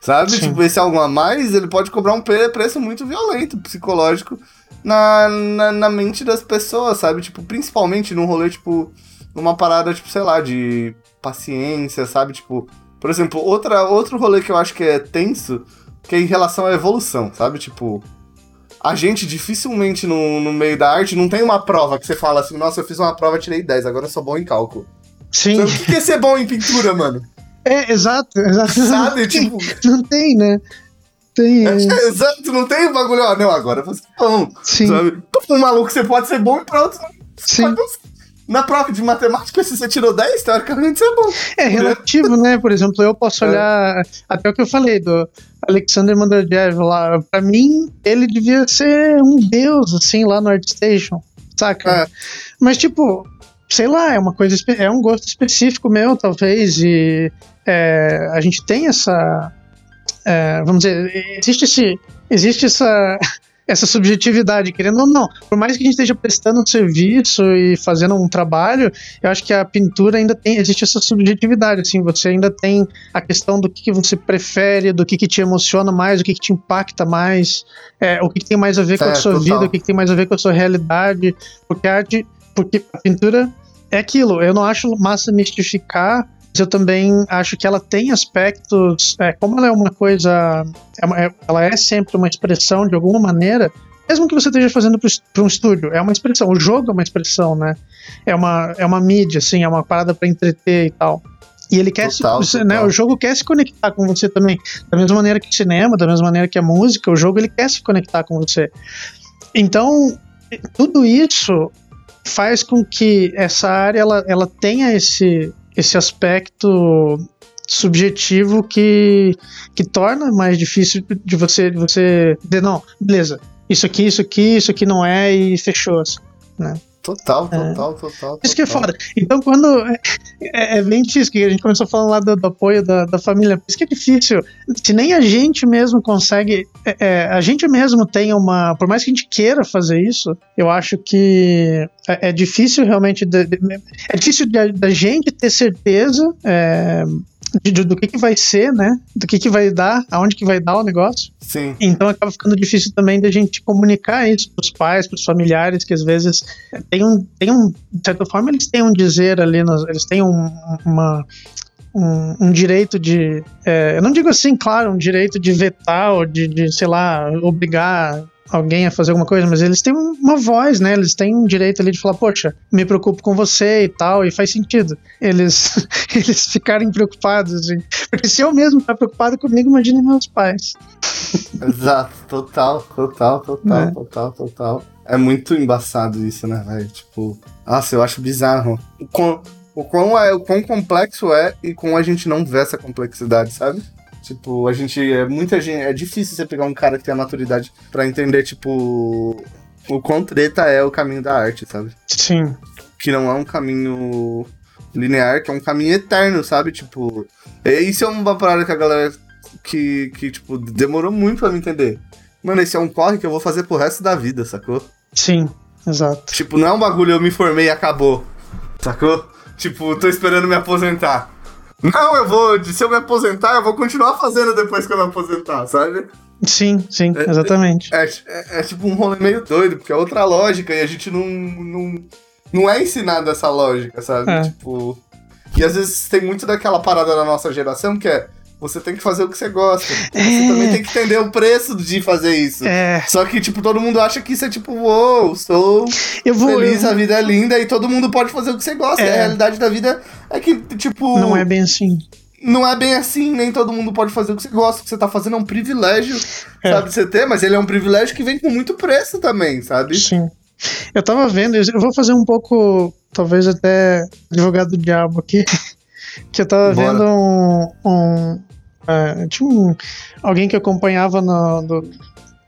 Sabe? Sim. Tipo, esse algo a mais, ele pode cobrar um pre- preço muito violento, psicológico, na, na, na mente das pessoas, sabe? Tipo, principalmente num rolê, tipo, numa parada, tipo, sei lá, de paciência, sabe? Tipo, por exemplo, outra, outro rolê que eu acho que é tenso, que é em relação à evolução, sabe? Tipo, a gente dificilmente no, no meio da arte não tem uma prova que você fala assim, nossa, eu fiz uma prova, tirei 10, agora eu sou bom em cálculo. Sim. Sabe, o que é ser bom em pintura, mano? É, exato, exato. Sabe? Tipo, Não tem, né? Tem. é, é, exato, não tem bagulho, ó, não, agora você é bom. Sim, Sabe? Um maluco você pode ser bom e você sim. pode não. Na prova de matemática, se você tirou 10, teoricamente você é bom. É relativo, né? Por exemplo, eu posso É. olhar até o que eu falei do Alexander Manderdiev lá. Pra mim, ele devia ser um deus, assim, lá no ArtStation, saca? É. Mas, tipo, sei lá, é uma coisa, é um gosto específico meu, talvez, e é, a gente tem essa, é, vamos dizer, existe esse, existe essa, essa subjetividade, querendo ou não. Por mais que a gente esteja prestando um serviço e fazendo um trabalho, eu acho que a pintura ainda tem, existe essa subjetividade, assim, você ainda tem a questão do que, que você prefere, do que, que te emociona mais, o que, que te impacta mais, é, o que, que tem mais a ver com a Certo, sua total. vida, o que, que tem mais a ver com a sua realidade, porque a arte, porque a pintura é aquilo, eu não acho massa mistificar, eu também acho que ela tem aspectos, é, como ela é uma coisa, é é- ela é sempre uma expressão de alguma maneira, mesmo que você esteja fazendo para um estúdio, é uma expressão, o jogo é uma expressão, né? É uma, é uma mídia, assim, é uma parada para entreter e tal. E ele quer Total, se, total. né, o jogo quer se conectar com você também, da mesma maneira que o cinema, da mesma maneira que a música, o jogo ele quer se conectar com você. Então, tudo isso faz com que essa área ela, ela tenha esse, esse aspecto subjetivo que, que torna mais difícil de você de você dizer, não, beleza, isso aqui, isso aqui, isso aqui não é e fechou. assim. Total, total, total. Isso que é foda. Então, quando. É, é bem difícil, que a gente começou falando lá do, do apoio da, da família. Por isso que é difícil. Se nem a gente mesmo consegue. é, é, a gente mesmo tem uma. Por mais que a gente queira fazer isso, eu acho que é, é difícil realmente. de- de- é difícil da da gente ter certeza. De- de- do que, que vai ser, né? Do que, que vai dar, aonde que vai dar o negócio. Sim. Então acaba ficando difícil também da gente comunicar isso pros pais, pros familiares, que às vezes tem um, tem um de certa forma, eles têm um dizer ali, nos- eles têm um, uma, um, um direito de. é, eu não digo assim, claro, um direito de vetar ou de, de, sei lá, obrigar alguém a fazer alguma coisa, mas eles têm um- uma voz, né? Eles têm um direito ali de falar, poxa, me preocupo com você e tal, e faz sentido. Eles, eles ficarem preocupados, assim. Porque se eu mesmo estar preocupado comigo, imagine meus pais. Exato, total, total, total, Né? total, total. É muito embaçado isso, né, velho? Tipo, nossa, eu acho bizarro. O quão, o, quão é, o quão complexo é e como a gente não vê essa complexidade, sabe? Tipo, a gente. É muita gente. É difícil você pegar um cara que tem a maturidade pra entender, tipo. O quão treta é o caminho da arte, sabe? Sim. que não é um caminho linear, que é um caminho eterno, sabe? Tipo, isso é uma parada que a galera que, que tipo, demorou muito pra me entender. Mano, esse é um corre que eu vou fazer pro resto da vida, sacou? Sim, exato. Tipo, não é um bagulho eu me formei e acabou, sacou? Tipo, tô esperando me aposentar. Não, eu vou, se eu me aposentar, eu vou continuar fazendo depois que eu me aposentar, sabe? Sim, sim, É- exatamente. É, é- é tipo um rolê meio doido, porque é outra lógica e a gente não, não, não é ensinado essa lógica, sabe? É. Tipo. E às vezes tem muito daquela parada da nossa geração que é você tem que fazer o que você gosta. Você É. também tem que entender o preço de fazer isso. É, Só que, tipo, todo mundo acha que isso é tipo, uou, sou eu vou. feliz, eu- a vida é linda e todo mundo pode fazer o que você gosta. É. A realidade da vida é que, tipo. Não é bem assim. não é bem assim, nem todo mundo pode fazer o que você gosta. O que você tá fazendo é um privilégio, É. sabe, você ter, mas ele é um privilégio que vem com muito preço também, sabe? Sim. Eu tava vendo, eu vou fazer um pouco, talvez até advogado do diabo aqui, que eu tava Bora. vendo um. um é, tinha um, alguém que acompanhava no, do-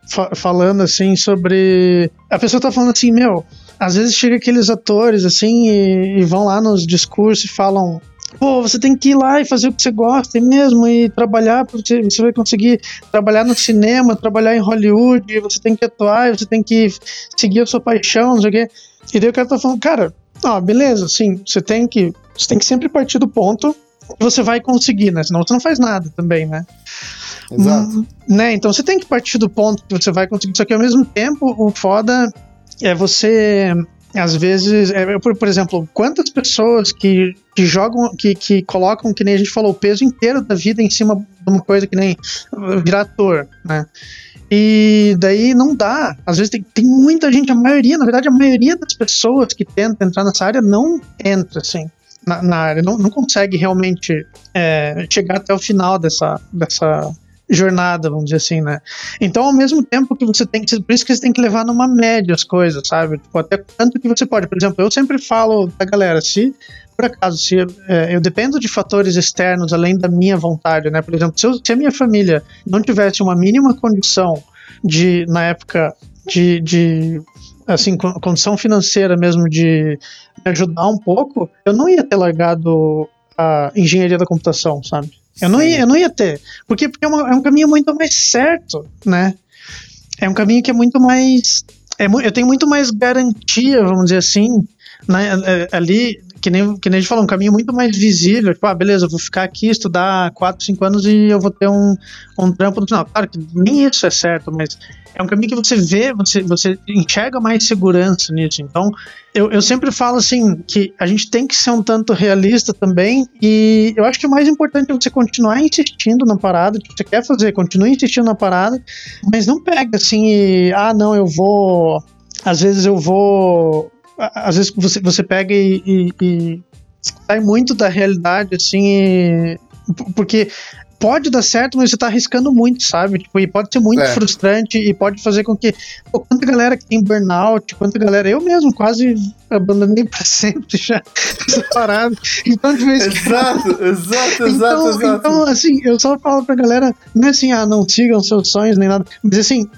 fa- falando assim sobre. A pessoa tá falando assim, meu, às vezes chega aqueles atores assim e, e vão lá nos discursos e falam. pô, você tem que ir lá e fazer o que você gosta mesmo e trabalhar, porque você vai conseguir trabalhar no cinema, trabalhar em Hollywood, você tem que atuar, você tem que seguir a sua paixão, não sei o quê. E daí o cara tá falando, cara, ó, beleza, assim, você tem que. Você tem que sempre partir do ponto que você vai conseguir, né? Senão você não faz nada também, né? Exato. Hum, né? Então você tem que partir do ponto que você vai conseguir. Só que ao mesmo tempo, o foda é você. Às vezes, é, por, por exemplo, quantas pessoas que, que jogam, que, que colocam, que nem a gente falou, o peso inteiro da vida em cima de uma coisa que nem virar ator, né? E daí não dá. Às vezes tem, tem muita gente, a maioria, na verdade, a maioria das pessoas que tenta entrar nessa área não entra, assim, na, na área, não, não consegue realmente é, chegar até o final dessa, dessa jornada, vamos dizer assim, né? Então, ao mesmo tempo que você tem que. Por isso que você tem que levar numa média as coisas, sabe? Tipo, até tanto que você pode. Por exemplo, eu sempre falo pra galera, se por acaso, se é, eu dependo de fatores externos além da minha vontade, né? Por exemplo, se, eu, se, a minha família não tivesse uma mínima condição de, na época, de, de assim, condição financeira mesmo de me ajudar um pouco, eu não ia ter largado a engenharia da computação, sabe? Eu não, ia, eu não ia ter. Porque, porque é, uma, é um caminho muito mais certo, né? É um caminho que é muito mais. É, eu tenho muito mais garantia, vamos dizer assim, né, ali que nem, que nem a gente falou, um caminho muito mais visível. Tipo, ah, beleza, eu vou ficar aqui, estudar 4, 5 anos e eu vou ter um, um trampo no final. Claro que nem isso é certo, mas é um caminho que você vê, você, você enxerga mais segurança nisso. Então, eu, eu sempre falo assim, que a gente tem que ser um tanto realista também, e eu acho que o mais importante é você continuar insistindo na parada, que você quer fazer, continue insistindo na parada, mas não pega assim e, ah, não, eu vou. Às vezes eu vou às vezes você, você pega e, e, e sai muito da realidade, assim, e, porque pode dar certo, mas você tá arriscando muito, sabe? Tipo, e pode ser muito é. frustrante e pode fazer com que. Pô, quanta galera que tem burnout, quanta galera. Eu mesmo quase abandonei pra sempre já essa parada. Então, de vez Exato, exato, exato, então, exato. Então, assim, eu só falo pra galera, não é assim, ah, não sigam seus sonhos nem nada, mas assim,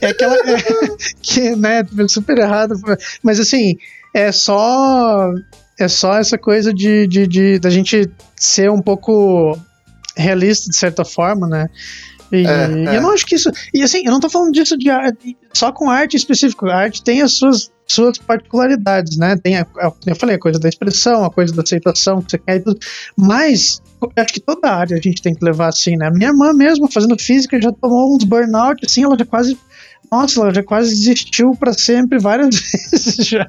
é aquela. É, que, né, super errado. Mas assim, é só. É só essa coisa de, de, de da gente ser um pouco realista, de certa forma, né? E, é, é. eu não acho que isso. E assim, eu não tô falando disso de arte, só com arte específica. A arte tem as suas, suas particularidades, né? Tem, a, a, eu falei, a coisa da expressão, a coisa da aceitação que você quer e tudo. Mas acho que toda área a gente tem que levar assim, né? Minha irmã mesmo, fazendo física, já tomou uns burnout, assim, ela já quase nossa, ela já quase desistiu para sempre várias vezes já.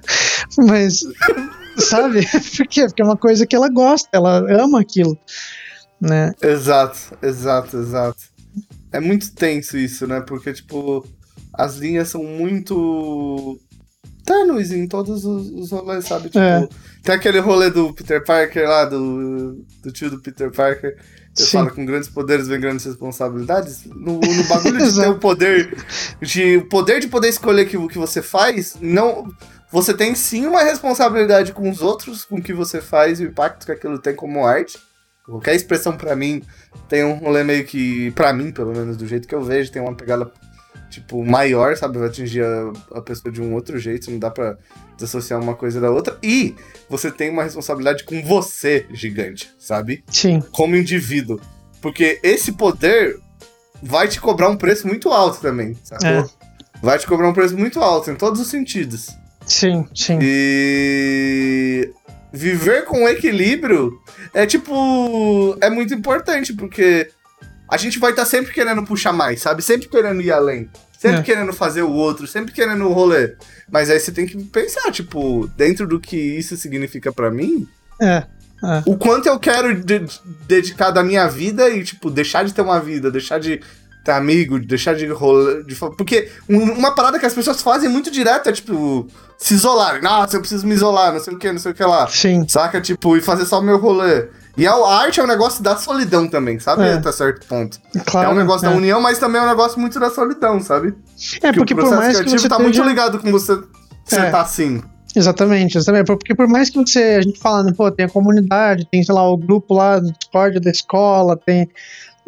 Mas, sabe? Por quê? Porque é uma coisa que ela gosta, ela ama aquilo, né? Exato, exato, exato. É muito tenso isso, né? Porque, tipo, as linhas são muito tênues em todos os, os rolês, sabe? Tipo, é. tem aquele rolê do Peter Parker lá, do, do tio do Peter Parker, você Sim. fala com grandes poderes vem grandes responsabilidades. No, no bagulho de ter o poder de o poder de poder escolher que, o que você faz, não você tem sim uma responsabilidade com os outros, com o que você faz e o impacto que aquilo tem como arte. Qualquer expressão para mim tem um rolê meio que, para mim, pelo menos do jeito que eu vejo, tem uma pegada tipo, maior, sabe? Vai atingir a, a pessoa de um outro jeito, não dá pra desassociar uma coisa da outra. E você tem uma responsabilidade com você, gigante, sabe? Sim. Como indivíduo. Porque esse poder vai te cobrar um preço muito alto também, sacou? É. Vai te cobrar um preço muito alto, em todos os sentidos. Sim, sim. E viver com equilíbrio é tipo. É muito importante, porque a gente vai estar tá sempre querendo puxar mais, sabe? Sempre querendo ir além. Sempre é. querendo fazer o outro, sempre querendo o rolê. Mas aí você tem que pensar, tipo, dentro do que isso significa para mim. É. É. O quanto eu quero de dedicar da minha vida e, tipo, deixar de ter uma vida, deixar de ter amigo, deixar de rolê. De, porque uma parada que as pessoas fazem muito direto é, tipo, se isolar. Nossa, eu preciso me isolar, não sei o que, não sei o que lá. Sim. Saca? Tipo, e fazer só o meu rolê. E a arte é um negócio da solidão também, sabe? É. Até certo ponto. Claro, é um negócio é. da união, mas também é um negócio muito da solidão, sabe? É, porque, porque o processo por mais criativo que você tá esteja... muito ligado com você, você é. tá assim. Exatamente, exatamente. Porque por mais que você, a gente fala, né, pô, tem a comunidade, tem, sei lá, o grupo lá do Discord da escola, tem,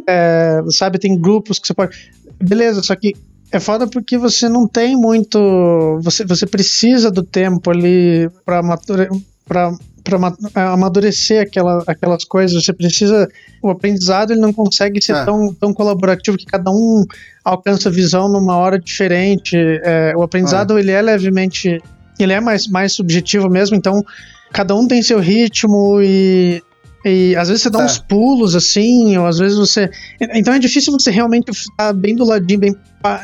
é, sabe, tem grupos que você pode. Beleza, só que é foda porque você não tem muito. Você, você precisa do tempo ali pra, matura, pra para amadurecer aquela, aquelas coisas, você precisa. O aprendizado ele não consegue ser é. tão, tão colaborativo que cada um alcança visão numa hora diferente. É, o aprendizado é. ele é levemente. Ele é mais, mais subjetivo mesmo, então cada um tem seu ritmo e e às vezes você dá é. uns pulos assim, ou às vezes você. Então é difícil você realmente estar bem do ladinho, bem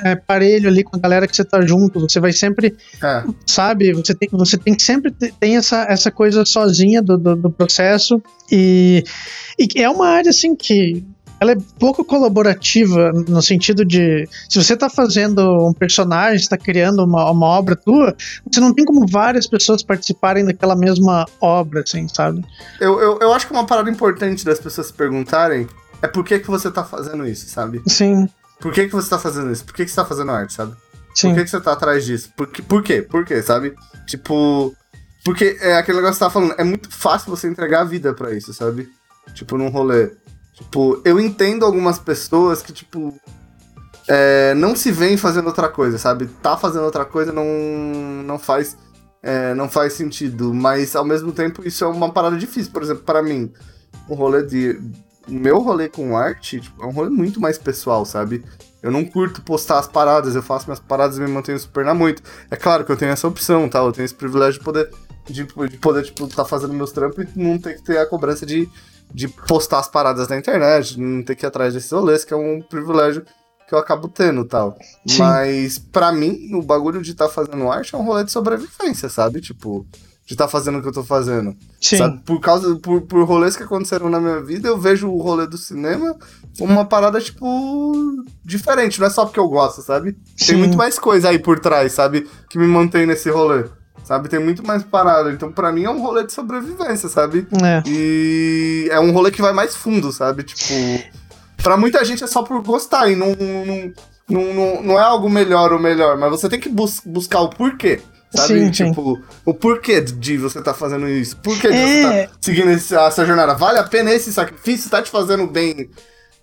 é, parelho ali com a galera que você tá junto. Você vai sempre. É. Sabe? Você tem, você tem que sempre ter, tem essa, essa coisa sozinha do, do, do processo. E, e é uma área assim que ela é pouco colaborativa no sentido de se você está fazendo um personagem, está criando uma, uma obra tua, você não tem como várias pessoas participarem daquela mesma obra, assim, sabe? Eu, eu, eu acho que uma parada importante das pessoas se perguntarem é por que, que você está fazendo isso, sabe? Sim. Por que, que você está fazendo isso? Por que, que você tá fazendo arte, sabe? Sim. Por que, que você está atrás disso? Por, que, por quê? Por quê, sabe? Tipo. Porque é aquele negócio que você tá falando, é muito fácil você entregar a vida para isso, sabe? Tipo, num rolê. Tipo, eu entendo algumas pessoas que, tipo, é, não se veem fazendo outra coisa, sabe? Tá fazendo outra coisa não, não faz é, não faz sentido, mas ao mesmo tempo isso é uma parada difícil. Por exemplo, para mim, um rolê de. Meu rolê com arte tipo, é um rolê muito mais pessoal, sabe? Eu não curto postar as paradas, eu faço minhas paradas e me mantenho super na muito. É claro que eu tenho essa opção, tá? Eu tenho esse privilégio de poder, de, de poder tipo, tá fazendo meus trampos e não ter que ter a cobrança de de postar as paradas na internet, não ter que ir atrás desses rolês, que é um privilégio que eu acabo tendo tal. Sim. Mas, para mim, o bagulho de estar tá fazendo arte é um rolê de sobrevivência, sabe? Tipo, de estar tá fazendo o que eu tô fazendo. Sim. Sabe? Por causa, por, por rolês que aconteceram na minha vida, eu vejo o rolê do cinema como uma parada, tipo, diferente. Não é só porque eu gosto, sabe? Sim. Tem muito mais coisa aí por trás, sabe? Que me mantém nesse rolê sabe? Tem muito mais parada. Então, para mim, é um rolê de sobrevivência, sabe? É. E é um rolê que vai mais fundo, sabe? Tipo, pra muita gente é só por gostar e não, não, não, não, não é algo melhor ou melhor, mas você tem que bus buscar o porquê. Sabe? Sim, tipo, sim. o porquê de você estar tá fazendo isso? Por que é. você tá seguindo essa jornada? Vale a pena esse sacrifício? Tá te fazendo bem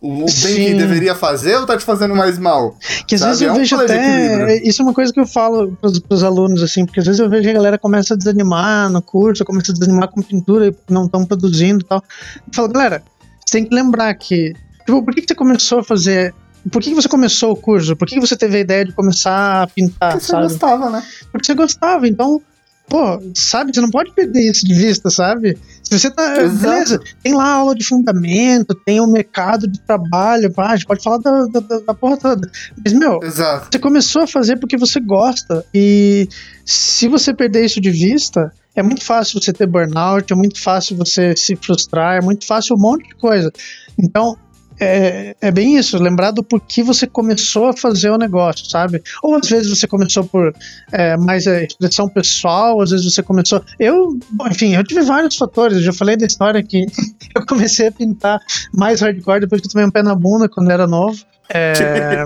o bem Sim. que deveria fazer ou tá te fazendo mais mal? Que às vezes eu é um vejo até. Isso é uma coisa que eu falo pros, pros alunos, assim, porque às vezes eu vejo a galera começa a desanimar no curso, começa a desanimar com pintura e não estão produzindo e tal. Eu falo, galera, você tem que lembrar que. Tipo, por que, que você começou a fazer por que, você começou o curso? Por que, você teve a ideia de começar a pintar? Porque sabe? você gostava, né? Porque você gostava. Então, pô, sabe, você não pode perder isso de vista, sabe? Se você tá. Exato. Beleza, tem lá aula de fundamento, tem o mercado de trabalho, pá, a gente pode falar da, da, da porra toda. Mas, meu, Exato. você começou a fazer porque você gosta. E se você perder isso de vista, é muito fácil você ter burnout, é muito fácil você se frustrar, é muito fácil um monte de coisa. Então, é, é bem isso, lembrar do porquê você começou a fazer o negócio, sabe? Ou às vezes você começou por é, mais a expressão pessoal, às vezes você começou. Eu, enfim, eu tive vários fatores. Eu já falei da história que eu comecei a pintar mais hardcore depois que eu tomei um pé na bunda quando eu era novo. É.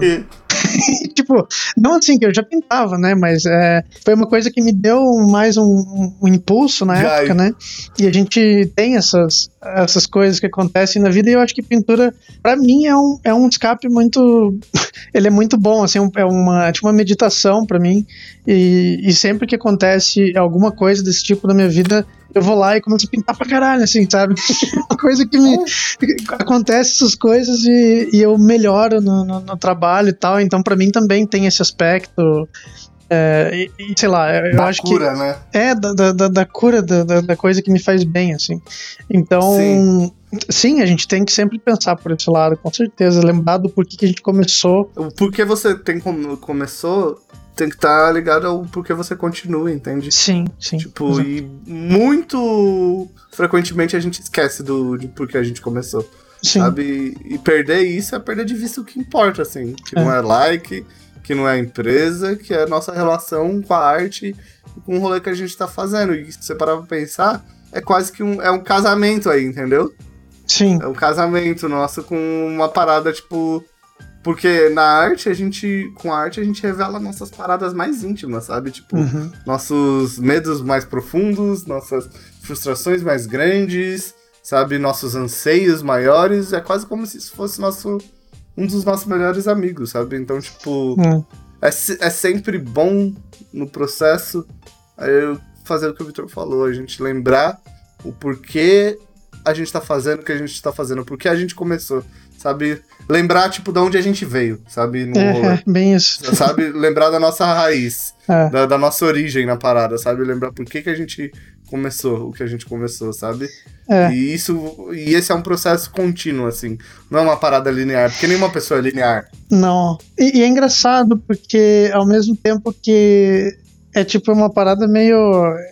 tipo, não assim que eu já pintava, né? Mas é, foi uma coisa que me deu mais um, um, impulso na época, né? E a gente tem essas, essas coisas que acontecem na vida e eu acho que pintura, para mim, é um, é um escape muito. ele é muito bom, assim, é uma, é tipo uma meditação para mim. E, e sempre que acontece alguma coisa desse tipo na minha vida, eu vou lá e começo a pintar pra caralho, assim, sabe? Uma coisa que me. Acontece essas coisas e, e eu melhoro no, no, no, trabalho e tal. Então, pra mim também tem esse aspecto. É, e, sei lá, eu da acho cura, que. Né? É, da, da, da cura, da, da coisa que me faz bem, assim. Então. Sim. Sim, a gente tem que sempre pensar por esse lado, com certeza. Lembrar do porquê que a gente começou. O porquê você tem começou tem que estar tá ligado ao porquê você continua, entende? Sim, sim. Tipo, exato. e muito frequentemente a gente esquece do, de porquê a gente começou. Sim. Sabe? E perder isso é perder de vista o que importa, assim. Que é. não é like, que não é empresa, que é a nossa relação com a arte e com o rolê que a gente tá fazendo. E se você parar pra pensar, é quase que um, é um casamento aí, entendeu? Sim. É um casamento nosso com uma parada, tipo, porque na arte, a gente. Com a arte, a gente revela nossas paradas mais íntimas, sabe? Tipo, uhum. nossos medos mais profundos, nossas frustrações mais grandes, sabe? Nossos anseios maiores. É quase como se isso fosse nosso. Um dos nossos melhores amigos, sabe? Então, tipo. Uhum. É, é sempre bom no processo fazer o que o Victor falou, a gente lembrar o porquê a gente tá fazendo o que a gente tá fazendo, porque a gente começou, sabe? Lembrar, tipo, de onde a gente veio, sabe? No É, rolê. bem isso. Sabe? Lembrar da nossa raiz, É. da, da nossa origem na parada, sabe? Lembrar por que, que a gente começou o que a gente começou, sabe? É. E isso. E esse é um processo contínuo, assim. Não é uma parada linear, porque nenhuma pessoa é linear. Não. E, e é engraçado, porque ao mesmo tempo que é tipo uma parada meio.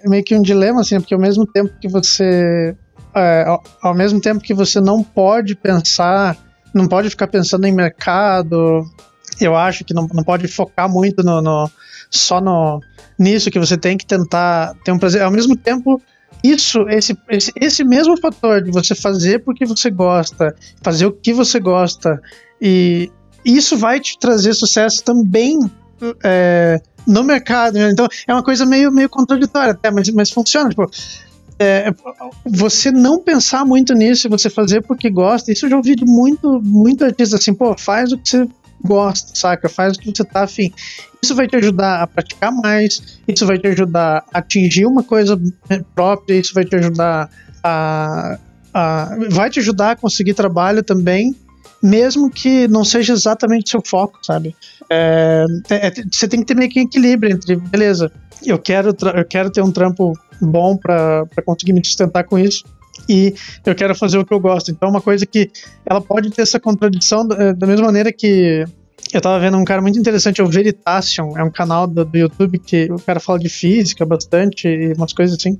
meio que um dilema, assim, porque ao mesmo tempo que você. é, ao, ao mesmo tempo que você não pode pensar, não pode ficar pensando em mercado, eu acho que não, não pode focar muito no, no- só no nisso, que você tem que tentar ter um prazer. Ao mesmo tempo, isso, esse, esse, esse mesmo fator de você fazer porque você gosta, fazer o que você gosta, e isso vai te trazer sucesso também é, no mercado. né? Então é uma coisa meio, meio contraditória até, mas, mas funciona. Tipo, é, você não pensar muito nisso você fazer porque gosta, isso eu já ouvi de muito, muito artista assim, pô, faz o que você gosta, saca? Faz o que você tá afim. Isso vai te ajudar a praticar mais, isso vai te ajudar a atingir uma coisa própria, isso vai te ajudar a. a vai te ajudar a conseguir trabalho também, mesmo que não seja exatamente seu foco, sabe? É, é- é- você tem que ter meio que um equilíbrio entre, beleza, eu quero, eu quero ter um trampo bom para conseguir me sustentar com isso. E eu quero fazer o que eu gosto. Então, é uma coisa que ela pode ter essa contradição da, da mesma maneira que eu tava vendo um cara muito interessante, é o Veritasium, é um canal do, do YouTube que o cara fala de física bastante e umas coisas assim.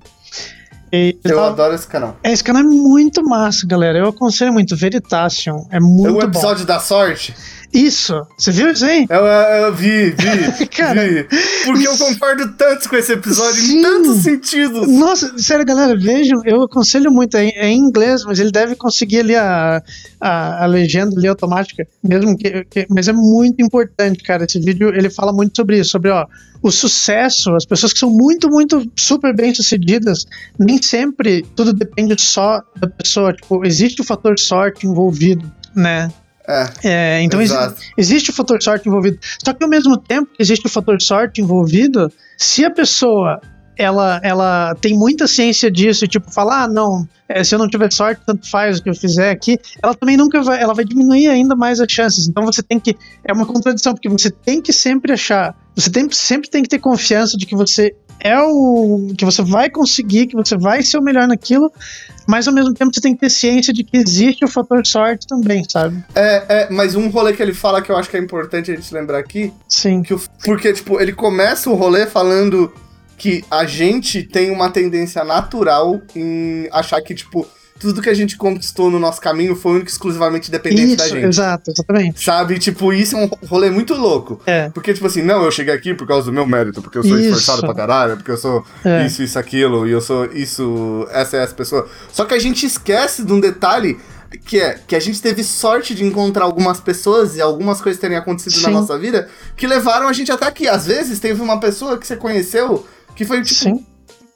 E Eu tava- adoro esse canal. é, esse canal é muito massa, galera. Eu aconselho muito. Veritasium. É muito o bom. episódio da sorte, Isso. Você viu isso aí? eu, eu vi, vi, Cara, vi. Porque eu concordo tanto com esse episódio, Sim. em tantos sentidos. Nossa, sério, galera, vejam, eu aconselho muito, é, em- é em inglês, mas ele deve conseguir ali a, a, a legenda ali automática, mesmo que, que- Mas é muito importante, cara. Esse vídeo ele fala muito sobre isso, sobre ó, o sucesso, as pessoas que são muito, muito super bem sucedidas, nem sempre tudo depende só da pessoa. Tipo, existe o fator sorte envolvido, né? É, É, então exato. existe o fator sorte envolvido. Só que ao mesmo tempo que existe o fator sorte envolvido, se a pessoa ela, ela tem muita ciência disso e tipo falar, ah, não, é, se eu não tiver sorte, tanto faz o que eu fizer aqui, ela também nunca vai, ela vai diminuir ainda mais as chances. Então você tem que, é uma contradição, porque você tem que sempre achar, você tem, sempre tem que ter confiança de que você é o, que você vai conseguir, que você vai ser o melhor naquilo, mas ao mesmo tempo você tem que ter ciência de que existe o fator sorte também, sabe? É, é, mas um rolê que ele fala que eu acho que é importante a gente lembrar aqui, Sim. que o- porque, tipo, ele começa o rolê falando que a gente tem uma tendência natural em achar que, tipo, tudo que a gente conquistou no nosso caminho foi único exclusivamente dependente da Isso, gente. exato, exatamente. Sabe? Tipo, isso é um rolê muito louco. É, Porque, tipo assim, não, eu cheguei aqui por causa do meu mérito, porque eu sou Isso. esforçado pra caralho, porque eu sou É. isso, isso, aquilo, e eu sou isso, essa é essa pessoa. Só que a gente esquece de um detalhe que é que a gente teve sorte de encontrar algumas pessoas e algumas coisas terem acontecido Sim. na nossa vida que levaram a gente até aqui. Às vezes teve uma pessoa que você conheceu que foi, tipo, sim,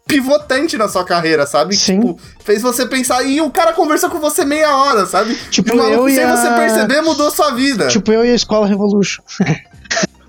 pivotante na sua carreira, sabe? Sim. Tipo, fez você pensar e o cara conversou com você meia hora, sabe? Tipo, e eu e sem a- você perceber, mudou sua vida. tipo eu e a Escola Revolution,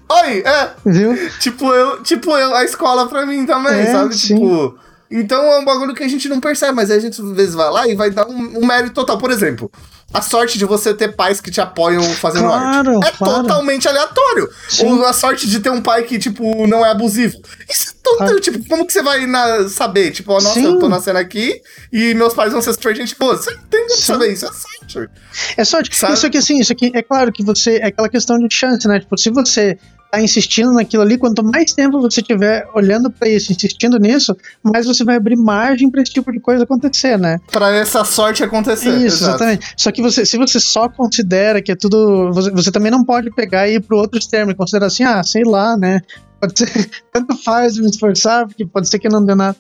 Oi, é, viu? Tipo eu, tipo eu, a escola pra mim também, É, sabe? sim. Tipo. Então é um bagulho que a gente não percebe, mas aí a gente às vezes vai lá e vai dar um, um mérito total. Por exemplo, a sorte de você ter pais que te apoiam fazendo Claro, arte. É claro. totalmente aleatório. Sim. Ou a sorte de ter um pai que, tipo, não é abusivo. Isso é total, Claro. tipo, como que você vai na- saber? Tipo, ó, nossa, Sim. eu tô nascendo aqui e meus pais vão ser super gente boa. Você não tem como Sim. saber isso, é sorte. É sorte. Sabe? Isso aqui, assim, isso aqui é claro que você. É aquela questão de chance, né? Tipo, se você tá insistindo naquilo ali, quanto mais tempo você tiver olhando pra isso, insistindo nisso, mais você vai abrir margem pra esse tipo de coisa acontecer, né? Pra essa sorte acontecer. Isso, exato. exatamente. Só que você, se você só considera que é tudo. Você, você também não pode pegar e ir pro outro extremo e considerar assim, ah, sei lá, né? Pode ser, tanto faz me esforçar, porque pode ser que não dê nada.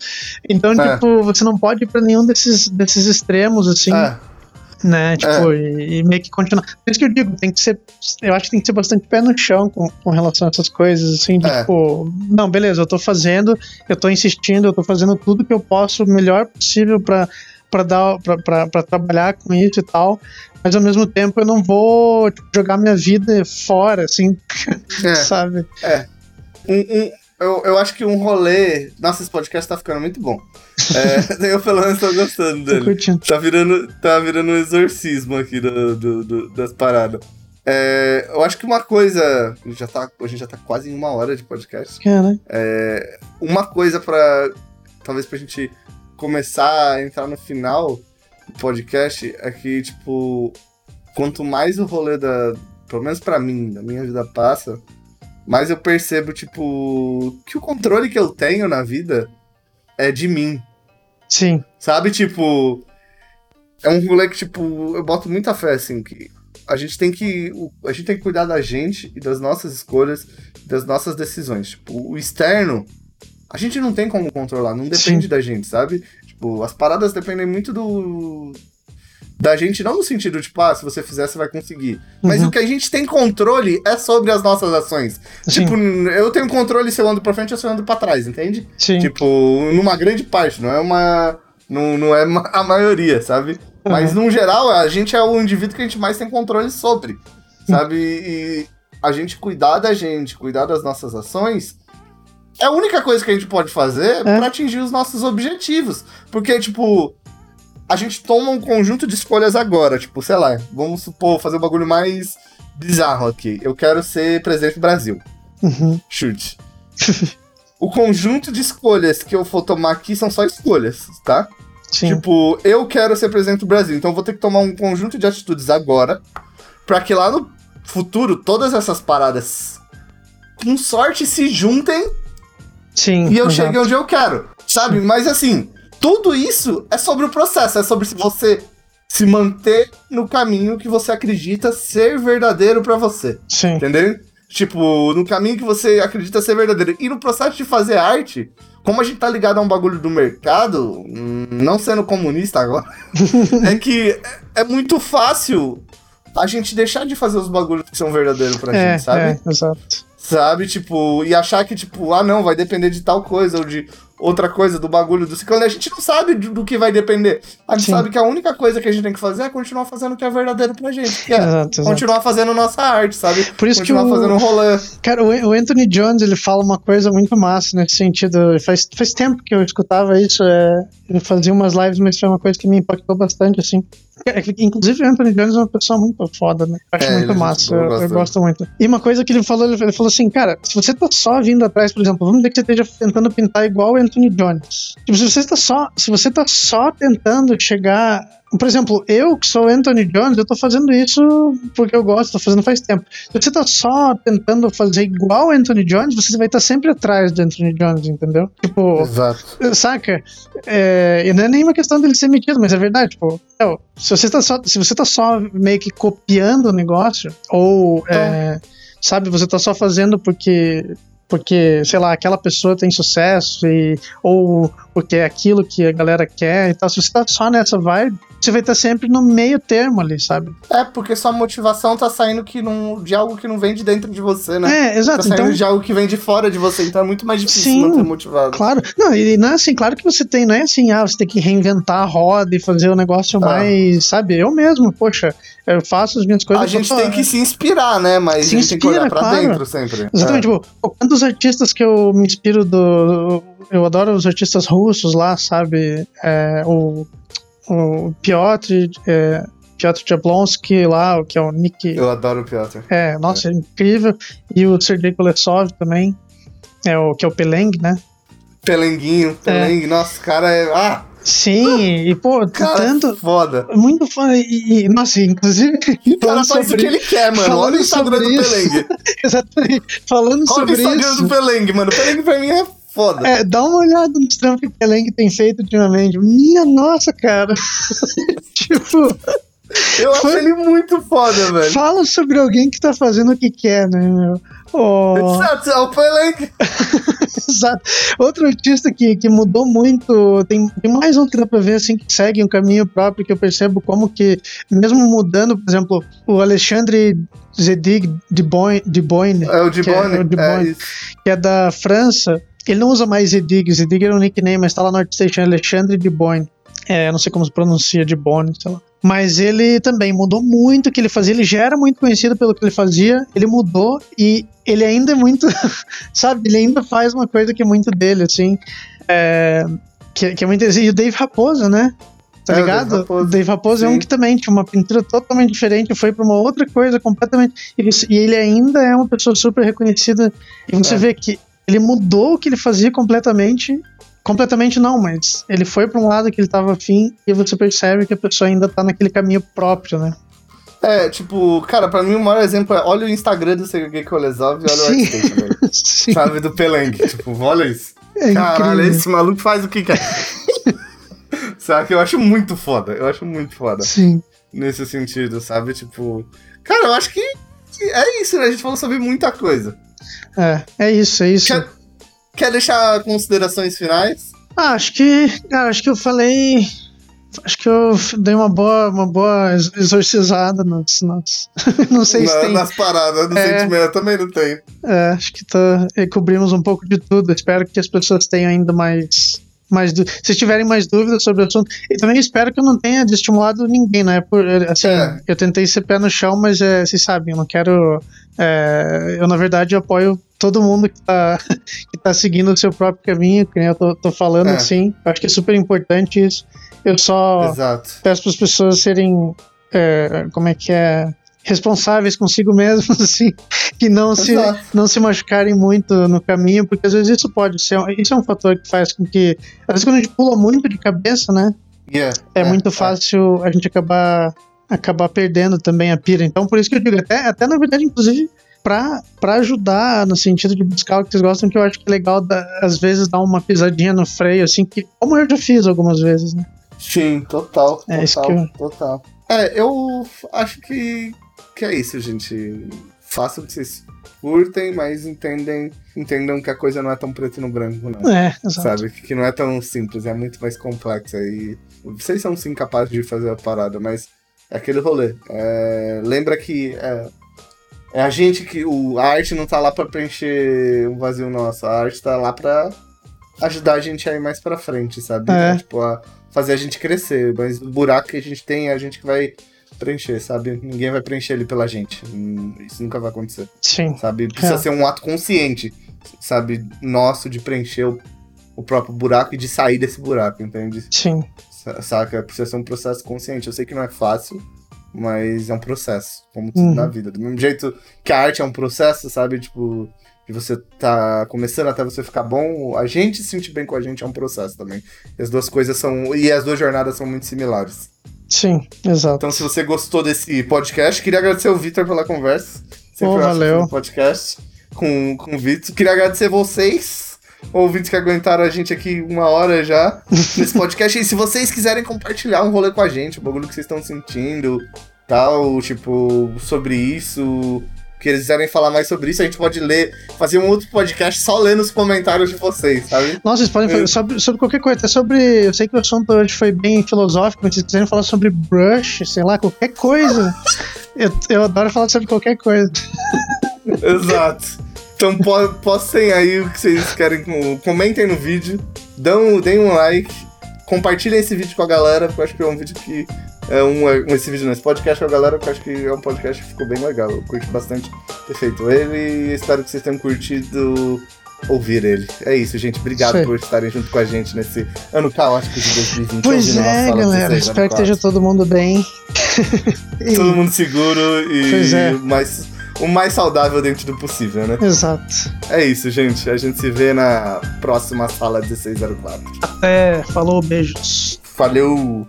Então, É. tipo, você não pode ir pra nenhum desses, desses extremos, assim, É. né? Tipo, e, e meio que continuar. Por isso que eu digo, tem que ser. Eu acho que tem que ser bastante pé no chão com, com relação a essas coisas, assim, de, É. tipo, não, beleza, eu tô fazendo, eu tô insistindo, eu tô fazendo tudo que eu posso o melhor possível pra, pra, dar, pra trabalhar com isso e tal. Mas ao mesmo tempo eu não vou tipo, jogar minha vida fora, assim, É. sabe? Um, um, eu, eu acho que um rolê. Nossa, esse podcast tá ficando muito bom. É, eu pelo menos tô gostando Tô dele. curtindo. Tá virando, tá virando um exorcismo aqui do, do- do- das paradas. É, eu acho que uma coisa. Já tá, a gente já tá quase em uma hora de podcast. Cara, É, uma coisa pra. Talvez pra gente começar a entrar no final do podcast é que, tipo, quanto mais o rolê da. Pelo menos pra mim, da minha vida passa, mais eu percebo, tipo, que o controle que eu tenho na vida é de mim. sim. Sabe, tipo. É um rolê que, tipo, eu boto muita fé, assim, que a gente tem que. A gente tem que cuidar da gente e das nossas escolhas, das nossas decisões. Tipo, o externo, a gente não tem como controlar, não depende Sim. da gente, sabe? Tipo, as paradas dependem muito do. Da gente, não no sentido, tipo, ah, se você fizer, você vai conseguir. Mas Uhum. o que a gente tem controle é sobre as nossas ações. Sim. Tipo, eu tenho controle se eu ando pra frente ou se eu ando pra trás, entende? Sim. Tipo, numa grande parte, não é uma. Não, não é a maioria, sabe? Mas Uhum. no geral, a gente é o indivíduo que a gente mais tem controle sobre. Sabe? E a gente cuidar da gente, cuidar das nossas ações. É a única coisa que a gente pode fazer É. pra atingir os nossos objetivos. Porque, tipo, a gente toma um conjunto de escolhas agora. Tipo, sei lá, vamos supor, fazer um bagulho mais bizarro aqui. Eu quero ser presidente do Brasil. Uhum. Chute. o conjunto de escolhas que eu for tomar aqui são só escolhas, tá? Sim. Tipo, eu quero ser presidente do Brasil, então eu vou ter que tomar um conjunto de atitudes agora, pra que lá no futuro todas essas paradas, com sorte, se juntem Sim. e eu exato. chegue onde eu quero, sabe? Mas assim, tudo isso é sobre o processo, é sobre se você se manter no caminho que você acredita ser verdadeiro pra você. Sim. Entendeu? Tipo, no caminho que você acredita ser verdadeiro. E no processo de fazer arte, como a gente tá ligado a um bagulho do mercado, não sendo comunista agora, é que é, é muito fácil a gente deixar de fazer os bagulhos que são verdadeiros pra É, gente, sabe? é, exato. Sabe? Tipo, e achar que, tipo, ah, não, vai depender de tal coisa, ou de outra coisa, do bagulho do ciclone. A gente não sabe do, do que vai depender. A gente Sim. sabe que a única coisa que a gente tem que fazer é continuar fazendo o que é verdadeiro pra gente. Que é Exato, exato. continuar fazendo nossa arte, sabe? Por isso que continuar o- fazendo um rolê. Cara, o o Anthony Jones, ele fala uma coisa muito massa nesse sentido. Faz, faz tempo que eu escutava isso. é, ele fazia umas lives, mas foi uma coisa que me impactou bastante, assim. É Inclusive, o Anthony Jones é uma pessoa muito foda, né? Eu acho É, muito é massa. Eu, eu gosto muito. E uma coisa que ele falou, ele, ele falou assim, cara, se você tá só vindo atrás, por exemplo, vamos dizer que você esteja tentando pintar igual o Anthony Jones. Tipo, se você tá só, se você tá só tentando chegar. Por exemplo, eu que sou Anthony Jones, eu tô fazendo isso porque eu gosto, tô fazendo faz tempo. Se você tá só tentando fazer igual Anthony Jones, você vai estar sempre atrás do Anthony Jones, entendeu? Tipo, Exato. saca? É, e não é nenhuma questão dele ser metido, mas é verdade, tipo, meu, se você tá só, se você tá só meio que copiando o negócio, ou é, sabe, você tá só fazendo porque porque, sei lá, aquela pessoa tem sucesso e, ou porque é aquilo que a galera quer e tal. Se você tá só nessa vibe, você vai estar sempre no meio termo ali, sabe? É, porque sua motivação tá saindo que não, de algo que não vem de dentro de você, né? É, Tá exato. saindo Então, de algo que vem de fora de você, então é muito mais difícil Sim. manter motivado. Claro, não, e não é assim, claro que você tem, não é assim, ah, você tem que reinventar a roda e fazer o negócio Ah. mais, sabe, eu mesmo, poxa, eu faço as minhas coisas. A gente tem que se inspirar, né? Mas Se a gente tem que olhar inspira, pra claro. dentro sempre. Exatamente, tipo, quantos artistas que eu me inspiro do. Eu adoro os artistas russos lá, sabe? É, o, o Piotr, é, Piotr Jablonski lá, o que é o Nick. É. Eu adoro o Piotr. É, nossa, é incrível. E o Sergei Kolesov também, é o que é o Peleng, né? Pelenguinho, Peleng, nossa, o cara é. Ah, Sim, e pô, cara, tanto. foda. Muito fã, e, e, nossa, inclusive. O cara faz o que ele quer, mano. falando Olha o Instagram do sobre. Peleng. Exatamente. Falando Olha o sobre Instagram isso. do Peleng, mano. O Peleng pra mim é foda. É, dá uma olhada nos trampos que o Peleng tem feito ultimamente. Minha nossa, cara. tipo, Eu acho foi- ele muito foda, velho. fala sobre alguém que tá fazendo o que quer, né, meu? Oh, Exato, é o Peleng. exato. Outro artista que, que mudou muito, tem, tem mais um que dá pra ver, assim, que segue um caminho próprio, que eu percebo como que, mesmo mudando, por exemplo, o Alexandre Zedig de Boyne, Boyne É o de Que é Bonne. o de É, que é da França, ele não usa mais Zedig, Zedig era um nickname, mas tá lá no ArtStation, Alexandre de Boyne. É, não sei como se pronuncia de Bonne, sei lá. Mas ele também mudou muito o que ele fazia. Ele já era muito conhecido pelo que ele fazia. Ele mudou e ele ainda é muito. sabe? Ele ainda faz uma coisa que é muito dele, assim. É, que, que é muito. E o Dave Raposo, né? Tá É, ligado? O Dave Raposo é um que também tinha uma pintura totalmente diferente, foi pra uma outra coisa completamente. E e ele ainda é uma pessoa super reconhecida. E você É. vê que ele mudou o que ele fazia completamente. Completamente não, mas ele foi pra um lado que ele tava afim e você percebe que a pessoa ainda tá naquele caminho próprio, né? É, tipo, cara, pra mim o maior exemplo é olha o Instagram do Sergei Kolesov e olha o Sim. Artstation, velho. Sim, Sabe, do Peleng. tipo, olha isso. é Caralho, incrível. esse maluco faz o que quer. sabe, eu acho muito foda. Eu acho muito foda. Sim. Nesse sentido, sabe? Tipo. Cara, eu acho que que é isso, né? A gente falou sobre muita coisa. É, é isso, é isso. Quer, quer deixar considerações finais? Ah, acho que. Cara, acho que eu falei. Acho que eu dei uma boa, uma boa ex- exorcizada nas. nas não sei se Na- tem. Nas paradas do É. sentimento, eu também não tenho. É, acho que tá, eh, cobrimos um pouco de tudo. Espero que as pessoas tenham ainda mais. Mais dú- Se tiverem mais dúvidas sobre o assunto. E também espero que eu não tenha desestimulado ninguém, né? Por, eh, assim, É. eu tentei ser pé no chão, mas é, vocês sabem, eu não quero. é, eu, na verdade, apoio todo mundo que tá, que tá seguindo o seu próprio caminho, que nem eu tô, tô falando, É. assim. Eu acho que é super importante isso. Eu só Exato. peço para as pessoas serem, é, como é que é, responsáveis consigo mesmos, assim, que não se, não se machucarem muito no caminho, porque às vezes isso pode ser, isso é um fator que faz com que, às vezes quando a gente pula muito de cabeça, né, Yeah, é, muito fácil a gente acabar, acabar perdendo também a pira. Então, por isso que eu digo, até, até na verdade, inclusive, pra, pra ajudar no sentido de buscar o que vocês gostam, que eu acho que é legal, da- às vezes, dar uma pisadinha no freio, assim, que, como eu já fiz algumas vezes, né. Sim, total. É isso total, que eu- total. É, eu acho que, que é isso, gente. Façam o que vocês curtem, mas entendem, entendam que a coisa não é tão preto no branco, não. É, exato. Sabe? Que não é tão simples, é muito mais complexa. E vocês são sim capazes de fazer a parada, mas é aquele rolê. É, lembra que é, é a gente que. O, a arte não tá lá pra preencher um vazio nosso. A arte tá lá pra ajudar a gente a ir mais pra frente, sabe? É. Tipo, a fazer a gente crescer. Mas o buraco que a gente tem é a gente que vai preencher, sabe? Ninguém vai preencher ele pela gente. Hum, Isso nunca vai acontecer Sim. sabe? Precisa É. ser um ato consciente, sabe? Nosso de preencher o, o próprio buraco e de sair desse buraco, entende? Sim, Sa- Saca? Precisa ser um processo consciente. Eu sei que não é fácil, mas é um processo, como tudo Uhum. na vida. Do mesmo jeito que a arte é um processo, sabe? Tipo, de você tá começando até você ficar bom, a gente se sentir bem com a gente é um processo também. E as duas coisas são. E as duas jornadas são muito similares. sim, exato. Então, se você gostou desse podcast, queria agradecer o Vitor pela conversa. Sempre acho valeu. podcast com, com o Vitor. Queria agradecer vocês, ouvintes que aguentaram a gente aqui uma hora já nesse podcast. e se vocês quiserem compartilhar um rolê com a gente, o bagulho que vocês estão sentindo, tal, tipo, sobre isso. Que eles quiserem falar mais sobre isso, a gente pode ler, fazer um outro podcast só lendo os comentários de vocês, sabe? Nossa, vocês podem falar Eu- sobre, sobre qualquer coisa. Até sobre. Eu sei que o assunto hoje foi bem filosófico, mas se vocês quiserem falar sobre brush, sei lá, qualquer coisa. eu, eu adoro falar sobre qualquer coisa. Exato. Então po postem aí o que vocês querem. com- Comentem no vídeo, dão, deem um like, compartilhem esse vídeo com a galera, porque eu acho que é um vídeo que. É um, é- esse vídeo nesse podcast com a galera, eu acho que é um podcast que ficou bem legal. Eu curti bastante ter feito ele e espero que vocês tenham curtido ouvir ele. É isso, gente. Obrigado aí. por estarem junto com a gente nesse ano caótico de 2020. Pois é, galera. 16, Espero que esteja todo mundo bem. E- Todo mundo seguro e é. mais, o mais saudável dentro do possível, né? Exato. É isso, gente. A gente se vê na próxima sala 1604. Até. Falou, beijos. Valeu!